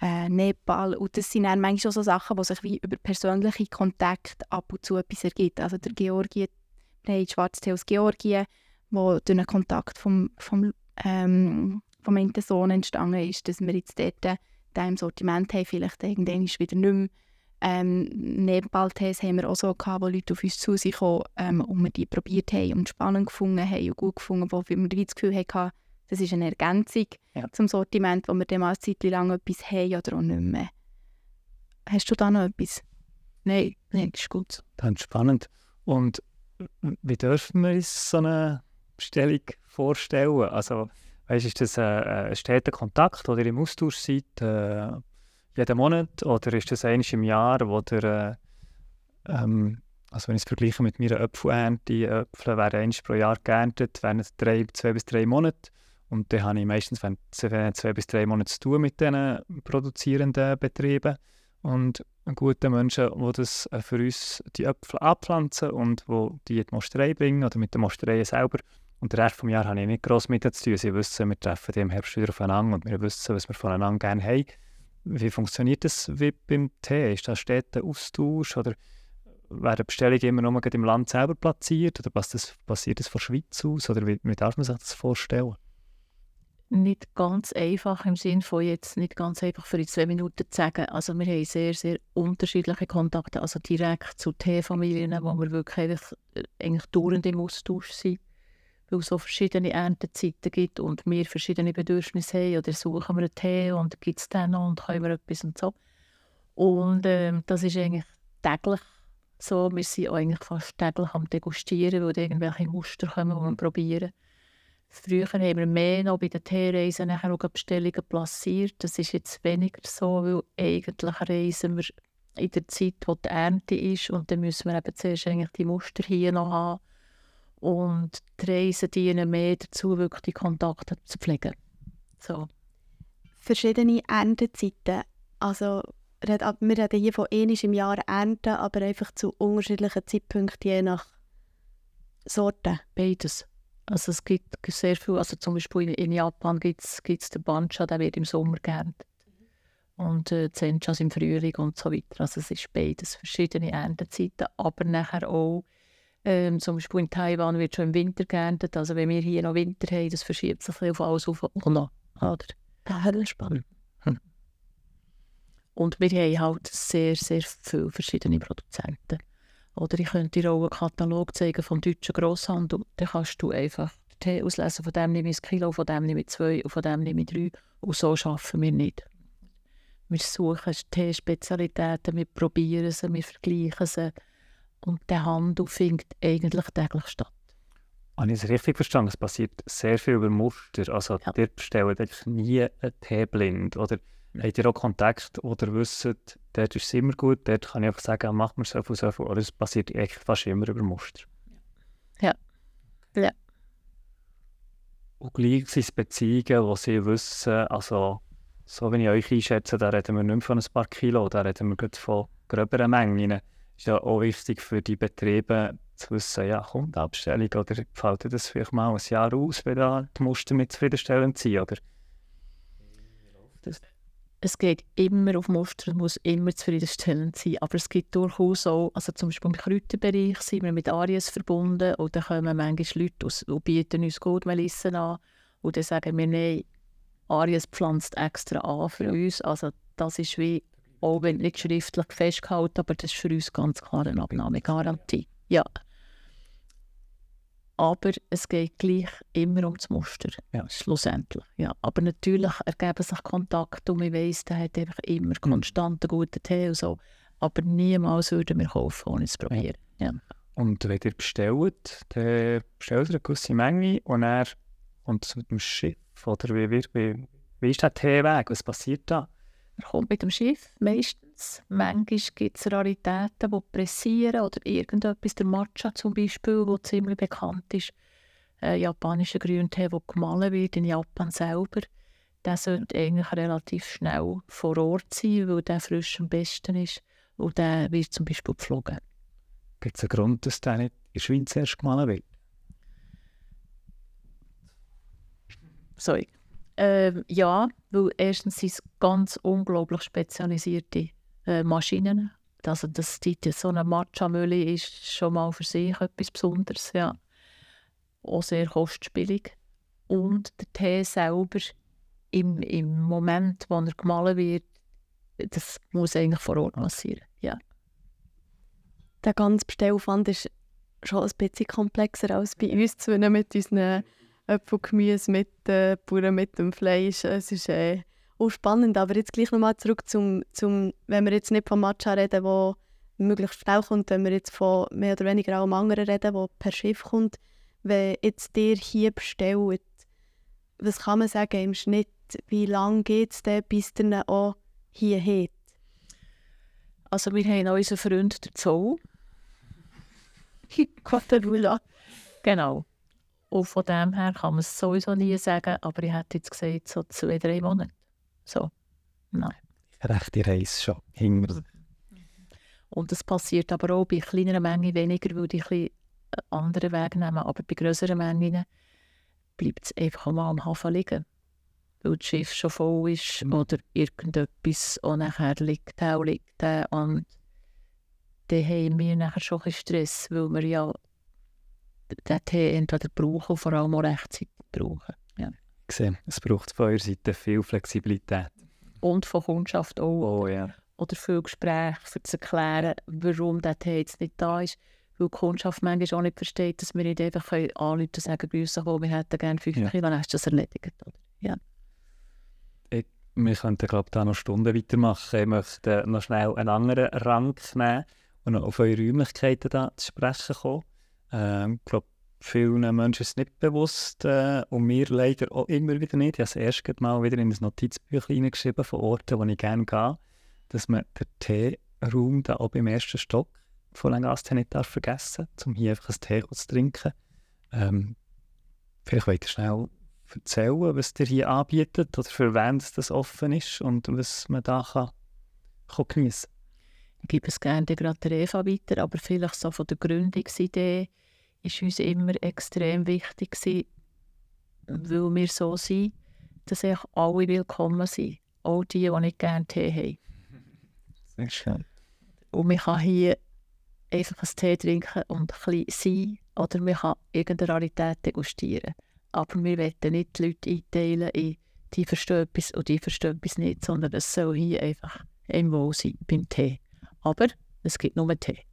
äh, Nepal. Und das sind dann manchmal so Sachen, wo sich wie über persönliche Kontakte ab und zu etwas ergibt. Also der Georgien, wir Schwarztee aus Georgien, wo durch einen Kontakt vom, vom, ähm, vom einen Sohn entstanden ist, dass wir jetzt dort im Sortiment haben, vielleicht irgendwann wieder nicht mehr. Ähm, Nepal-Tees haben wir auch so gehabt, wo Leute auf uns zu sich kamen ähm, und wir die probiert haben und spannend gefunden haben und gut gefunden, wo wir das Gefühl hatten, das ist eine Ergänzung ja. zum Sortiment, wo wir dann mal eine Zeit lang etwas haben oder auch nicht mehr. Hast du da noch etwas? Nein, Nein, ist gut. Das ist spannend. Und wie dürfen wir uns so eine Bestellung vorstellen? Also, weißt, ist das ein, ein steter Kontakt, oder im Austausch seid, äh, jeden Monat? Oder ist das eines im Jahr, wo der, äh, ähm, also wenn ich es vergleiche mit meiner Äpfelernte, Äpfel werden eins pro Jahr geerntet, während drei, zwei bis drei Monate. Und dann habe ich meistens wenn, zwei bis drei Monate zu tun mit diesen produzierenden Betrieben und guten Menschen, die das äh, für uns die Äpfel abpflanzen und wo die in die Mosterei bringen oder mit der Mosterei selber. Und den Rest des Jahres habe ich nicht gross mit zu tun. Sie wissen, wir treffen im Herbst wieder aufeinander und wir wissen, was wir voneinander gerne haben. Wie funktioniert das wie beim Tee? Ist das steter Austausch oder werden Bestellungen immer nur im Land selber platziert oder passiert das von der Schweiz aus? Oder wie, wie darf man sich das vorstellen? Nicht ganz einfach im Sinne von jetzt nicht ganz einfach für die zwei Minuten zu sagen. Also wir haben sehr, sehr unterschiedliche Kontakte, also direkt zu Teefamilien, wo wir wirklich äh, eigentlich dauernd im Austausch sind, weil es so verschiedene Erntezeiten gibt und wir verschiedene Bedürfnisse haben oder suchen wir einen Tee und gibt es den noch und können wir etwas und so. Und ähm, das ist eigentlich täglich so. Wir sind eigentlich fast täglich am Degustieren, weil irgendwelche Muster kommen, die wir probieren. Früher haben wir mehr noch bei den Teereisen nachher auch Bestellungen platziert. Das ist jetzt weniger so, weil eigentlich reisen wir in der Zeit, wo die Ernte ist und dann müssen wir eben zuerst eigentlich die Muster hier noch haben. Und die Reisen dienen mehr dazu, wirklich die Kontakte zu pflegen. So. Verschiedene Erntezeiten. Also wir reden hier von einisch im Jahr Ernten, aber einfach zu unterschiedlichen Zeitpunkten je nach Sorte. Beides. Also es gibt sehr viel, also zum Beispiel in, Japan gibt es den Bancha, der wird im Sommer geerntet. Und äh, Zenchas im Frühling und so weiter. Also es ist beides, verschiedene Erntezeiten, aber nachher auch ähm, zum Beispiel in Taiwan wird schon im Winter geerntet. Also wenn wir hier noch Winter haben, das verschiebt sich auf alles auf und noch. Oder? Das ist spannend. Hm. Und wir haben halt sehr, sehr viele verschiedene Produzenten. Oder ich könnte dir auch einen Katalog zeigen vom deutschen Grosshandel. Dann kannst du einfach den Tee auslesen, von dem nehme ich ein Kilo, von dem nehme ich zwei und von dem nehme ich drei. Und so arbeiten wir nicht. Wir suchen Teespezialitäten, wir probieren sie, wir vergleichen sie. Und der Handel findet eigentlich täglich statt. Habe ich es richtig verstanden? Es passiert sehr viel über Muster. Also, ja. ihr bestellt eigentlich nie einen Tee blind. Oder Habt ihr auch Kontakt oder wisst, dort ist es immer gut, dort kann ich einfach sagen, mach mir so viel, so viel. Oder es passiert eigentlich fast immer über Muster. Ja. Ja. Und gleich sind es Beziehungen, wo sie wissen, also so wie ich euch einschätze, da reden wir nicht mehr von ein paar Kilo, da reden wir von gröberen Mengen. Es ist ja auch wichtig für die Betriebe zu wissen, ja, kommt Abstellung oder fällt das vielleicht mal ein Jahr aus, wenn da die Muster nicht zufriedenstellend sind, oder? Es geht immer auf Muster, es muss immer zufriedenstellend sein. Aber es gibt durchaus auch, also zum Beispiel im Kräuterbereich sind wir mit Aries verbunden und da kommen manchmal Leute aus, und bieten uns Goldmelissen an und dann sagen wir, nein, Aries pflanzt extra an für uns. Also das ist wie, auch wenn nicht schriftlich festgehalten, aber das ist für uns ganz klar eine Abnahmegarantie. Ja aber es geht gleich immer um das Muster, ja. schlussendlich. Ja. Aber natürlich ergeben sich Kontakte und ich weiss, der hat einfach immer mhm. konstant einen guten Tee und so, aber niemals würden wir kaufen, ohne zu probieren. Ja. ja. Und wenn ihr bestellt, dann bestellt ihr eine gewisse Menge und er kommt es mit dem Schiff, oder wie, wie, wie, wie ist der Teeweg, was passiert da? Er kommt mit dem Schiff meistens. Manchmal gibt es Raritäten, die pressieren oder irgendetwas. Der Matcha zum Beispiel, der ziemlich bekannt ist. Ein japanischer Grüntee, der gemahlen wird in Japan selber. Der sollte eigentlich relativ schnell vor Ort sein, weil der frisch am besten ist. Und der wird zum Beispiel geflogen. Gibt es einen Grund, dass der nicht in der Schweiz erst gemahlen wird? Sorry. Ähm, ja, weil erstens sind es ganz unglaublich spezialisierte äh, Maschinen. Also dass die, so eine Matcha-Mühle ist schon mal für sich etwas Besonderes. Ja. Auch sehr kostspielig. Und der Tee selber, im, im Moment, wo er gemahlen wird, das muss eigentlich vor Ort passieren. Ja. Der ganze Bestellaufwand ist schon ein bisschen komplexer als bei uns, mit unseren Äpfelgemüse mit pure mit dem Fleisch. Es ist äh, auch spannend, aber jetzt gleich nochmal zurück zum, zum, wenn wir jetzt nicht vom Matcha reden, wo möglichst schnell kommt, wenn wir jetzt von mehr oder weniger allem anderen reden, wo per Schiff kommt. Wenn jetzt dir hier bestellt, was kann man sagen im Schnitt, wie lange geht es denn, bis ihr auch hier habt? Also wir haben auch unseren Freund, der Zoll. Quaterula. Genau. Und von dem her kann man es sowieso nie sagen, aber ich hätte jetzt gesagt, so zwei, drei Monate. So. Nein. Rechte Reise schon hinter. Und das passiert aber auch bei kleineren Mengen weniger, weil die ein andere Wege nehmen. Aber bei größeren Mengen bleibt es einfach mal am Hafen liegen. Weil das Schiff schon voll ist Mhm. oder irgendetwas und nachher liegt und liegt. Und dann haben wir nachher schon ein Stress, weil wir ja den Tee entweder brauchen und vor allem auch rechtzeitig brauchen. Ich sehe, es braucht von eurer Seite viel Flexibilität. Und von Kundschaft auch. Oh ja. oder viel Gespräche, um zu erklären, warum der Tee jetzt nicht da ist. Weil die Kundschaft manchmal auch nicht versteht, dass wir nicht einfach anrufen und sagen, grüße, oh, wir hätten gerne 5 Ja. Kilo, dann hast du das erledigt. Oder? Wir könnten, glaube ich, da noch Stunden weitermachen. Ich möchte noch schnell einen anderen Rang nehmen und noch auf eure Räumlichkeiten da zu sprechen kommen. Ähm, ich glaube, vielen Menschen ist nicht bewusst äh, und mir leider auch immer wieder nicht. Ich habe es erst mal wieder in ein Notizbuch hineingeschrieben von Orten, wo ich gerne gehe, dass man den Teeraum da oben im ersten Stock von Langaste nicht darf vergessen darf, um hier einfach einen Tee zu trinken. Ähm, vielleicht wollt ihr schnell erzählen, was ihr hier anbietet oder für wen das offen ist und was man da kann, kann geniessen Ich gebe es gerne gerade der Eva weiter, aber vielleicht so von der Gründungsidee ist uns immer extrem wichtig gewesen, weil wir so sind, dass eigentlich alle willkommen sind. Auch die, die nicht gerne Tee haben. Sehr schön. Und man kann hier einfach einen Tee trinken und ein bisschen sein oder man kann irgendeine Rarität degustieren. Aber wir wollen nicht die Leute einteilen in die verstehen etwas und die verstehen etwas nicht, sondern es soll hier einfach im Wohl sein beim Tee. Aber es gibt nur Tee.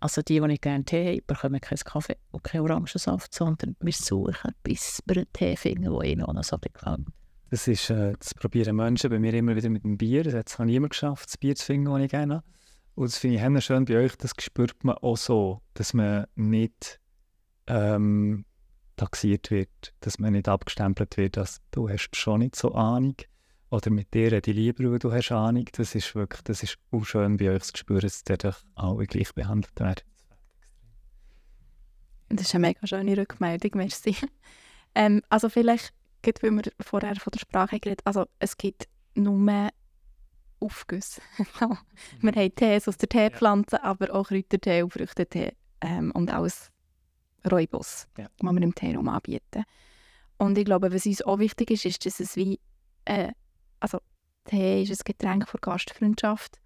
Also die, die nicht gerne Tee haben, bekommen keinen Kaffee und keinen Orangensaft, sondern wir suchen, bis wir einen Tee finden, der ihnen auch noch so gefällt. Das ist, äh, das probieren Menschen bei mir immer wieder mit dem Bier. Das hat es noch niemand geschafft, das Bier zu finden, das ich gerne habe. Und das finde ich schön bei euch, das spürt man auch so, dass man nicht ähm, taxiert wird, dass man nicht abgestempelt wird, dass du hast schon nicht so Ahnung oder mit dir rede ich lieber, weil du hast Ahnung. Das ist wirklich, das ist auch schön bei euch zu spüren, dass ihr doch alle gleich behandelt werden. Das ist eine mega schöne Rückmeldung, merci. [laughs] ähm, also vielleicht, gerade weil wir vorher von der Sprache geredet also es gibt nur Aufgüsse. [laughs] wir haben Tees aus der Teepflanze, aber auch Kräutertee und Früchtetee ähm, und alles Rooibos, Ja. was wir im Teeraum anbieten. Und ich glaube, was uns auch wichtig ist, ist, dass es wie, äh, also Tee ist ein Getränk für Gastfreundschaft,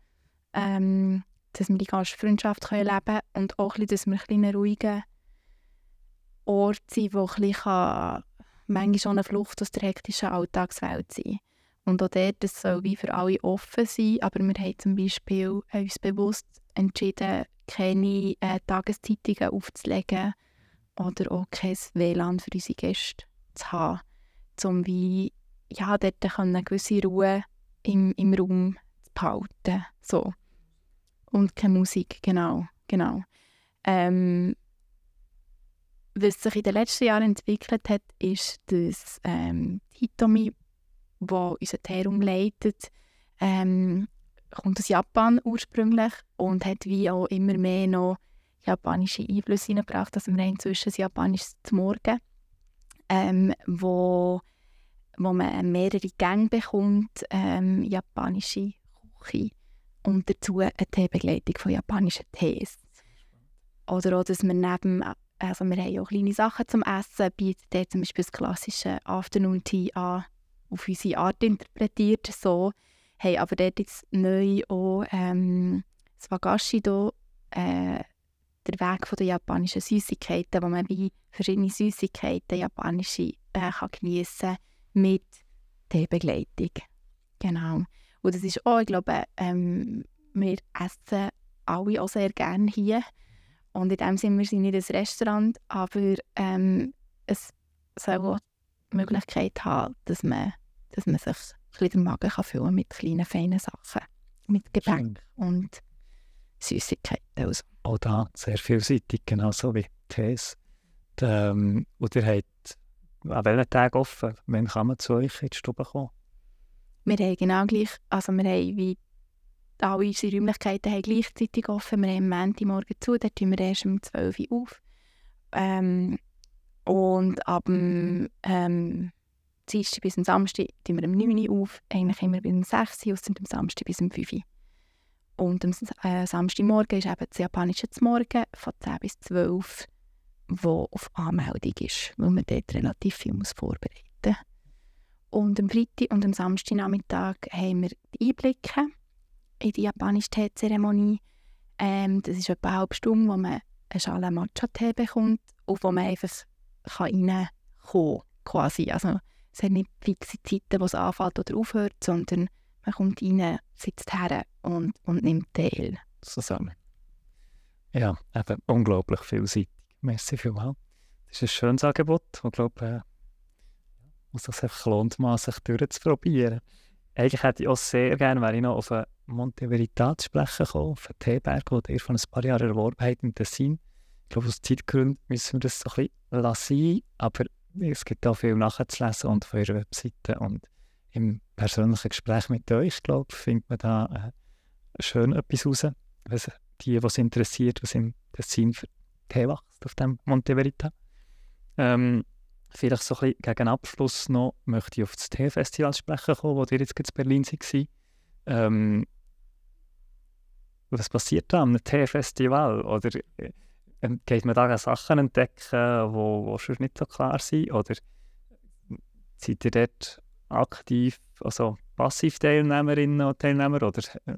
ähm, dass wir die Gastfreundschaft können leben können und auch ein bisschen, dass wir ein einen ruhigen Ort sind, wo ein bisschen kann, manchmal schon eine Flucht aus der hektischen Alltagswelt sein. Und auch dort, das soll wie für alle offen sein, aber wir haben zum Beispiel uns bewusst entschieden, keine äh, Tageszeitungen aufzulegen oder auch kein WLAN für unsere Gäste zu haben, um wie, ja, dort können eine gewisse Ruhe im, im Raum behalten. So. Und keine Musik, genau. genau. Ähm, was sich in den letzten Jahren entwickelt hat, ist, dass ähm, Hitomi, wo unser Teeraum leitet, ähm, kommt aus Japan ursprünglich und hat wie auch immer mehr noch japanische Einflüsse hineingebracht. Also wir haben inzwischen ein japanisches Morgen, ähm, wo, wo man mehrere Gänge bekommt, ähm, japanische Küche und dazu eine Teebegleitung von japanischen Tees. Oder auch, dass wir neben, also wir haben auch kleine Sachen zum Essen, bietet der zum Beispiel das klassische Afternoon Tea an, auf unsere Art interpretiert, so. Haben aber dort jetzt neu auch ähm, das Wagashi do, äh, der Weg von der japanischen Süßigkeiten, wo man wie verschiedene Süßigkeiten, japanische, äh, kann geniessen mit Teebegleitung. Genau. Und das ist auch, ich glaube, ähm, wir essen alle auch sehr gerne hier. Und in dem Sinne, wir sind nicht ein Restaurant, aber ähm, es soll auch die Möglichkeit haben, dass man, dass man sich ein bisschen den Magen kann füllen mit kleinen, feinen Sachen, mit Gepäck und Süßigkeiten. Also. Auch da sehr vielseitig, genauso wie Tees. Ähm, und ihr habt an welchen Tagen offen? Wann kann man zu euch in die Stube kommen? Wir haben genau gleich, also wir haben wie alle unsere Räumlichkeiten haben gleichzeitig offen. Wir haben am Montagmorgen zu, dort tun wir erst um 12 Uhr auf. Ähm, und ab dem ähm, Dienstag bis am Samstag tun wir um 9 Uhr auf. Eigentlich immer bis um 6 Uhr, außer am Samstag bis um 5 Uhr. Und am äh, Samstagmorgen ist eben das japanische Morgen von 10 bis 12 wo auf Anmeldung ist, weil man dort relativ viel muss vorbereiten muss. Und am Freitag und am Samstagnachmittag haben wir die Einblicke in die japanische Teezeremonie. Ähm, das ist etwa eine halbe Stunde, wo man eine Schale Matcha-Tee bekommt und wo man einfach reinkommen kann. Also es hat nicht fixe Zeiten, wo es anfängt oder aufhört, sondern man kommt rein, sitzt her und, und nimmt teil, zusammen. Ja, eben unglaublich vielseitig. Merci vielmals. Das ist ein schönes Angebot, das, glaube äh, muss es einfach lohnt, mal sich durchzuprobieren. Eigentlich hätte ich auch sehr gerne, wäre ich noch auf Monte Veritat sprechen gekommen, auf einen Teeberg, den ihr vor ein paar Jahren erworben habt im Tessin. Ich glaube, aus Zeitgründen müssen wir das so ein bisschen lassen, aber es gibt auch viel nachzulesen und auf eurer Webseite und im persönlichen Gespräch mit euch, glaube ich, findet man da äh, schön etwas raus. Also die, die es interessiert, was im Tessin für Tee wächst auf dem Monte Verita. Ähm, vielleicht so ein bisschen gegen Abschluss noch möchte ich auf das Teefestival sprechen kommen, wo ihr jetzt in Berlin war. Ähm, was passiert da am Teefestival? Oder äh, geht man da Sachen entdecken, wo, wo schon nicht so klar sind? Oder seid ihr dort aktiv, also Passiv-Teilnehmerinnen und Teilnehmer? Oder äh,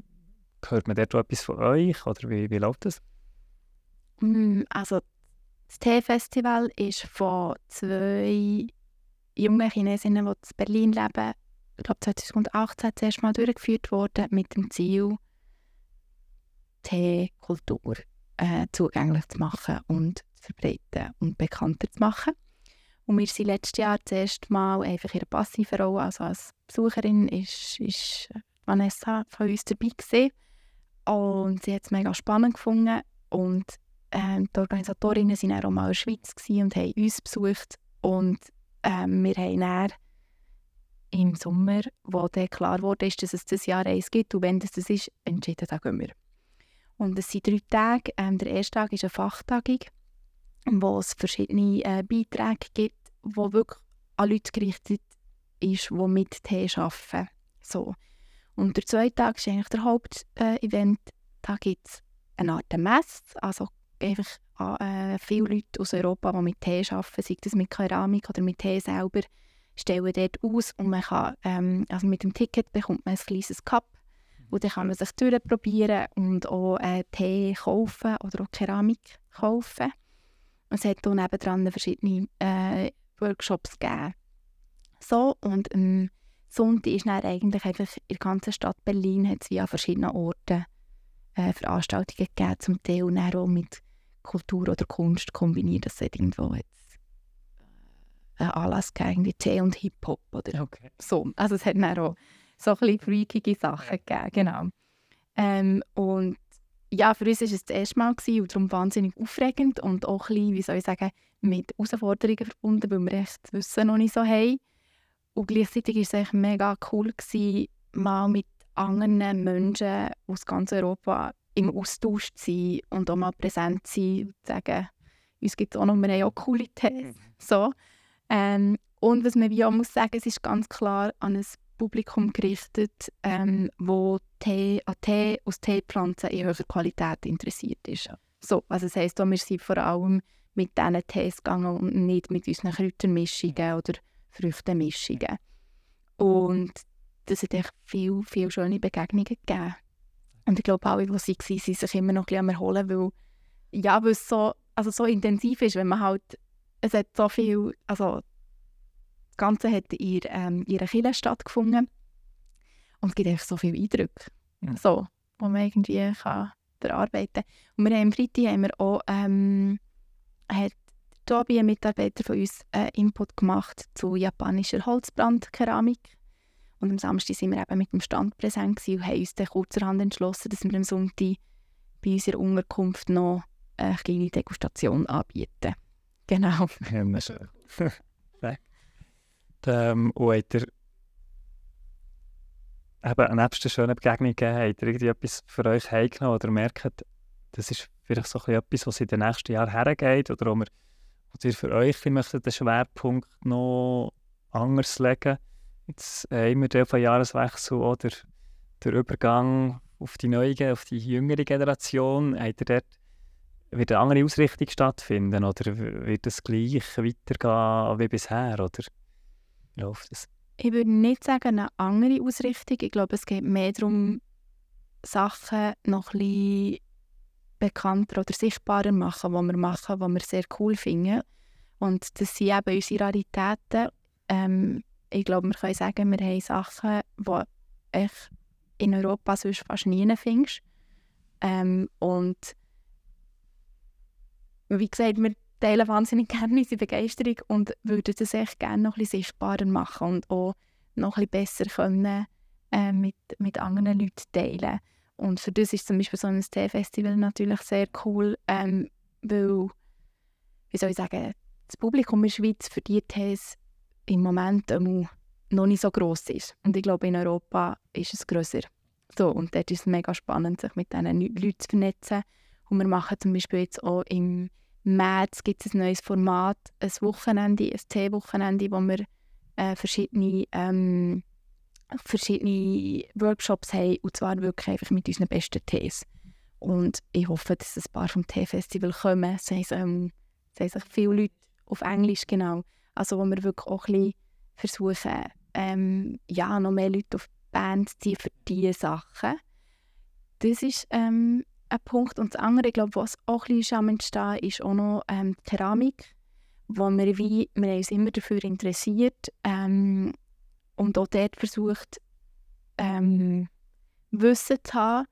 hört man dort etwas von euch? Oder wie, wie läuft das? Mm, also das Teefestival ist von zwei jungen Chinesinnen, die in Berlin leben, ich glaube 2018 zuerst mal durchgeführt worden mit dem Ziel, Teekultur äh, zugänglich zu machen und zu verbreiten und bekannter zu machen. Und wir sind letztes Jahr das erste Mal einfach in einer passiven Rolle, also als Besucherin ist, ist Vanessa von uns dabei gewesen. Und sie hat es mega spannend gefunden und ähm, die Organisatorinnen waren auch mal in der Schweiz und haben uns besucht. Und ähm, wir haben dann im Sommer, wo dann klar wurde, dass es dieses Jahr eins gibt und wenn das, das ist, entschieden, da gehen wir. Und es sind drei Tage. Ähm, der erste Tag ist eine Fachtagung, wo es verschiedene äh, Beiträge gibt, wo wirklich an Leute gerichtet ist, die mit Tee arbeiten. So. Und der zweite Tag ist eigentlich der Hauptevent. Äh, da gibt es eine Art Messe, also einfach äh, viele Leute aus Europa, die mit Tee arbeiten, sei das mit Keramik oder mit Tee selber, stellen dort aus und man kann, ähm, also mit dem Ticket bekommt man ein kleines Cup und dann kann man sich durchprobieren und auch äh, Tee kaufen oder auch Keramik kaufen. Und es hat auch nebendran verschiedene äh, Workshops gegeben. So, und am Sonntag ist dann eigentlich einfach in der ganzen Stadt Berlin hat es wie an verschiedenen Orten äh, Veranstaltungen gegeben, zum Teil und auch mit Kultur oder Kunst kombiniert. Das hat irgendwo jetzt äh, einen Anlass gegeben, Tee und Hip-Hop oder okay. so. Also es hat dann auch so ein bisschen freakige Sachen gegeben, genau. Ähm, und ja, für uns war es das erste Mal gewesen, und darum wahnsinnig aufregend und auch ein bisschen, wie soll ich sagen, mit Herausforderungen verbunden, weil wir echt das Wissen noch nicht so haben. Und gleichzeitig war es echt mega cool, gewesen, mal mit anderen Menschen aus ganz Europa im Austausch zu sein und auch mal präsent zu sein und zu sagen, uns gibt es auch noch, wir haben auch coole Tees. Mhm. So. Ähm, und was man wie auch muss sagen, es ist ganz klar an ein Publikum gerichtet, ähm, wo Tee, an Tee aus Teepflanzen in höherer Qualität interessiert ist. So, also das heisst, wir sind vor allem mit diesen Tees gegangen und nicht mit unseren Kräutermischungen oder Früchtemischungen. Und das hat echt viele, viele schöne Begegnungen gegeben. Und ich glaube, alle, die sie waren, sind sich immer noch ein bisschen am Erholen, weil, ja, weil es so, also so intensiv ist, wenn man halt, es hat so viel, also das Ganze hat in ähm, ihrer Kirche stattgefunden und es gibt einfach so viele Eindrücke, ja. so, die man irgendwie kann verarbeiten kann. Und wir haben am Freitag haben wir auch, ähm, hat Tobi, ein Mitarbeiter von uns, äh, Input gemacht zu japanischer Holzbrandkeramik. Und am Samstag waren wir eben mit dem Stand präsent und haben uns dann kurzerhand entschlossen, dass wir am Sonntag bei unserer Unterkunft noch eine kleine Degustation anbieten. Genau. Ja, schön. [laughs] ähm, und habt ihr eben nebst der schönen Begegnung gegeben, habt ihr irgendwie etwas für euch heimgenommen oder merkt, das ist vielleicht so etwas, was in den nächsten Jahren hergeht oder wo, wir, ihr für euch möchtet den Schwerpunkt noch anders legen Jetzt haben wir den Jahreswechsel oder der Übergang auf die neue, auf die jüngere Generation. Habt ihr dort wird eine andere Ausrichtung stattfinden oder wird es gleich weitergehen wie bisher? Oder läuft es? Ich würde nicht sagen eine andere Ausrichtung. Ich glaube, es geht mehr darum, Sachen noch bisschen bekannter oder sichtbarer machen, die wir machen, die wir sehr cool finden. Und das sind eben unsere Raritäten. Ähm, ich glaube, wir können sagen, wir haben Sachen, die ich in Europa sonst fast nie findest. Ähm, und wie gesagt, wir teilen wahnsinnig gerne unsere Begeisterung und würden das echt gerne noch bisschen sichtbarer machen und auch noch bisschen besser können, äh, mit, mit anderen Leuten teilen. Und für das ist zum Beispiel so ein Tee-Festival natürlich sehr cool, ähm, weil, wie soll ich sagen, das Publikum in der Schweiz für die Tees im Moment noch nicht so groß ist. Und ich glaube, in Europa ist es grösser. So, und dort ist es mega spannend, sich mit diesen Leuten zu vernetzen. Und wir machen zum Beispiel jetzt auch im März gibt es ein neues Format, ein Wochenende, ein Tee-Wochenende, wo wir äh, verschiedene, ähm, verschiedene Workshops haben, und zwar wirklich einfach mit unseren besten Tees. Und ich hoffe, dass ein paar vom Tee-Festival kommen. Es haben, ähm, es sich viele Leute auf Englisch, genau. Also wo wir wirklich auch ein versuchen, ähm, ja, noch mehr Leute auf die Band zu ziehen für diese Sachen. Das ist ähm, ein Punkt. Und das andere, ich glaube, was auch ein bisschen am Entstehen ist, auch noch ähm, Keramik, wo wir, wie, wir haben uns immer dafür interessiert ähm, und auch dort versucht, ähm, Wissen zu haben,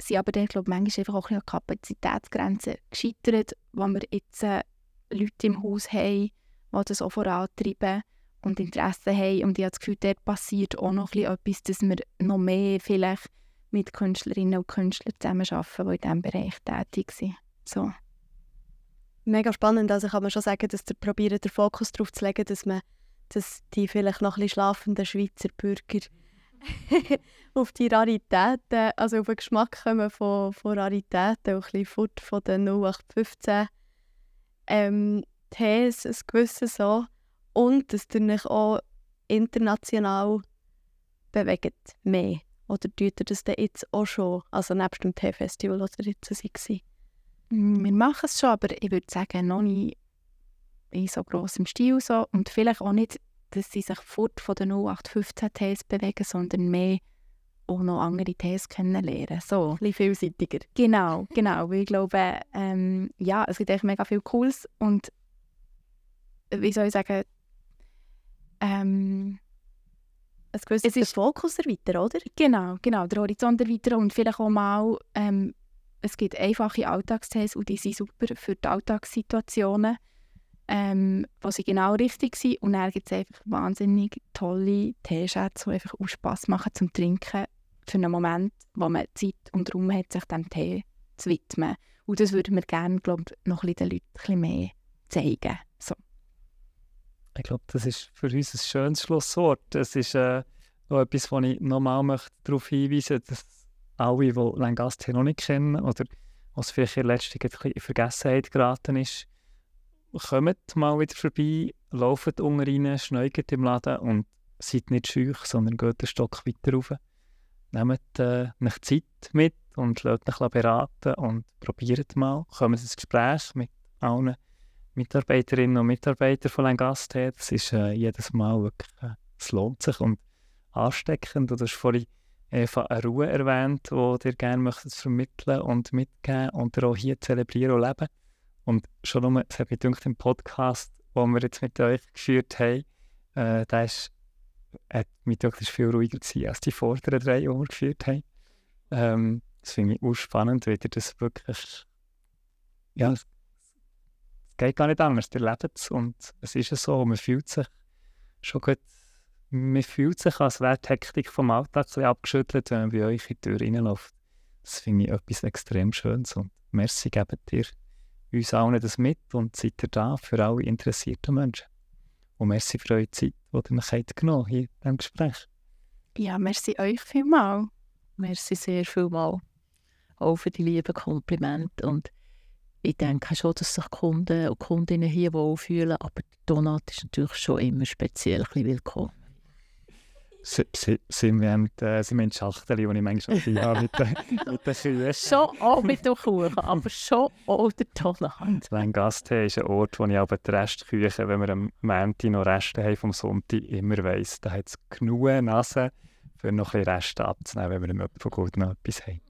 sind aber dort, glaube ich, manchmal einfach auch ein an Kapazitätsgrenzen gescheitert, wo wir jetzt äh, Leute im Haus haben, die das auch vorantreiben und Interesse haben. Und ich habe das Gefühl, dort passiert auch noch etwas, dass wir noch mehr vielleicht mit Künstlerinnen und Künstlern zusammenarbeiten, die in diesem Bereich tätig sind. So. Mega spannend. Also kann man schon sagen, dass ihr probiert, den Fokus darauf zu legen, dass man dass die vielleicht noch ein schlafenden Schweizer Bürger [laughs] auf die Raritäten, also auf den Geschmack kommen von, von Raritäten, und ein bisschen fort von den 0815 ähm, Tees, ein gewisses so. Und dass ihr euch auch international bewegt, mehr. Oder tut ihr das denn jetzt auch schon? Also nebst dem Tee-Festival, oder jetzt war? Mm, wir machen es schon, aber ich würde sagen, noch nicht in so grossem Stil. So. Und vielleicht auch nicht, dass sie sich fort von den 0815 Tees bewegen, sondern mehr auch noch andere Tees kennenlernen. So. Ein bisschen vielseitiger. Genau, genau. Weil ich glaube, ähm, ja, es gibt echt mega viel Cooles und wie soll ich sagen, ähm, ein gewisses es ist Fokus erweitern, oder? Genau, genau, der Horizont erweitern und vielleicht auch mal, ähm, es gibt einfache Alltagstests und die sind super für die Alltagssituationen, ähm, wo sie genau richtig sind und dann gibt es einfach wahnsinnig tolle Teeschätze, die einfach auch Spass machen zum Trinken für einen Moment, wo man Zeit und Raum hat, sich dem Tee zu widmen. Und das würden wir gerne, glaube noch ein bisschen den Leuten ein bisschen mehr zeigen. Ich glaube, das ist für uns ein schönes Schlusswort. Es ist äh, noch etwas, wo ich nochmal möchte darauf hinweisen dass alle, die Langaste noch nicht kennen oder was vielleicht in letzter Zeit in Vergessenheit geraten ist, kommt mal wieder vorbei, lauft unten rein, schneugt im Laden und seid nicht schüch, sondern geht einen Stock weiter rauf. Nehmt äh, euch Zeit mit und lasst euch beraten und probiert mal. Kommt ins Gespräch mit allen Mitarbeiterinnen und Mitarbeiter von einem Gast hat. Das ist äh, jedes Mal wirklich, äh, es lohnt sich und ansteckend. Du hast vorhin Eva eine Ruhe erwähnt, die dir gerne möchtest vermitteln und mitgeben und auch hier zelebrieren und leben. Und schon nur, das habe ich gedacht, im Podcast, den wir jetzt mit euch geführt haben, äh, da ist, hat mich gedacht, ist viel ruhiger gewesen, als die vorderen drei, die wir geführt haben. Ähm, das finde ich auch spannend, wie ihr das wirklich ja, geht gar nicht anders. Ihr lebt es und es ist so. Man fühlt sich schon gut, man fühlt sich, als wäre die Hektik vom Alltag ein abgeschüttelt, wenn man bei euch in die Tür reinläuft. Das finde ich etwas extrem Schönes. Und merci, gebt ihr uns allen das mit und seid ihr da für alle interessierten Menschen. Und merci für eure Zeit, die ihr habt genommen hier in diesem Gespräch. Ja, merci euch vielmals. Merci sehr vielmals. Auch für die lieben Komplimente. Und ich denke schon, dass sich Kunden und Kundinnen hier wohlfühlen, aber Donat ist natürlich schon immer speziell ein bisschen willkommen. Sind wir mit, äh, sind wir in Schachtel, wo ich manchmal viel habe mit, den- [laughs] mit den Kühen. Schon auch mit dem Kuchen, aber schon auch der Donat. Langaste ist ein Ort, wo ich aber die Restküche, wenn wir am Montag noch Reste haben vom Sonntag, immer weiss, da hat es genug Nase, für noch ein bisschen Reste abzunehmen, wenn wir im Öpfelgut noch etwas haben.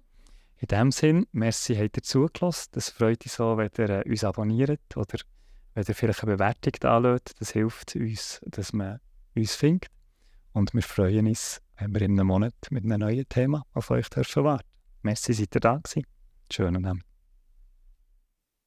In diesem Sinn, merci, habt ihr zugelassen. Das freut uns so, wenn ihr äh, uns abonniert oder wenn ihr vielleicht eine Bewertung da lasst. Das hilft uns, dass man uns findet. Und wir freuen uns, wenn wir in einem Monat mit einem neuen Thema auf euch dürfen warten. Merci, seid ihr da gewesen. Schönen Abend.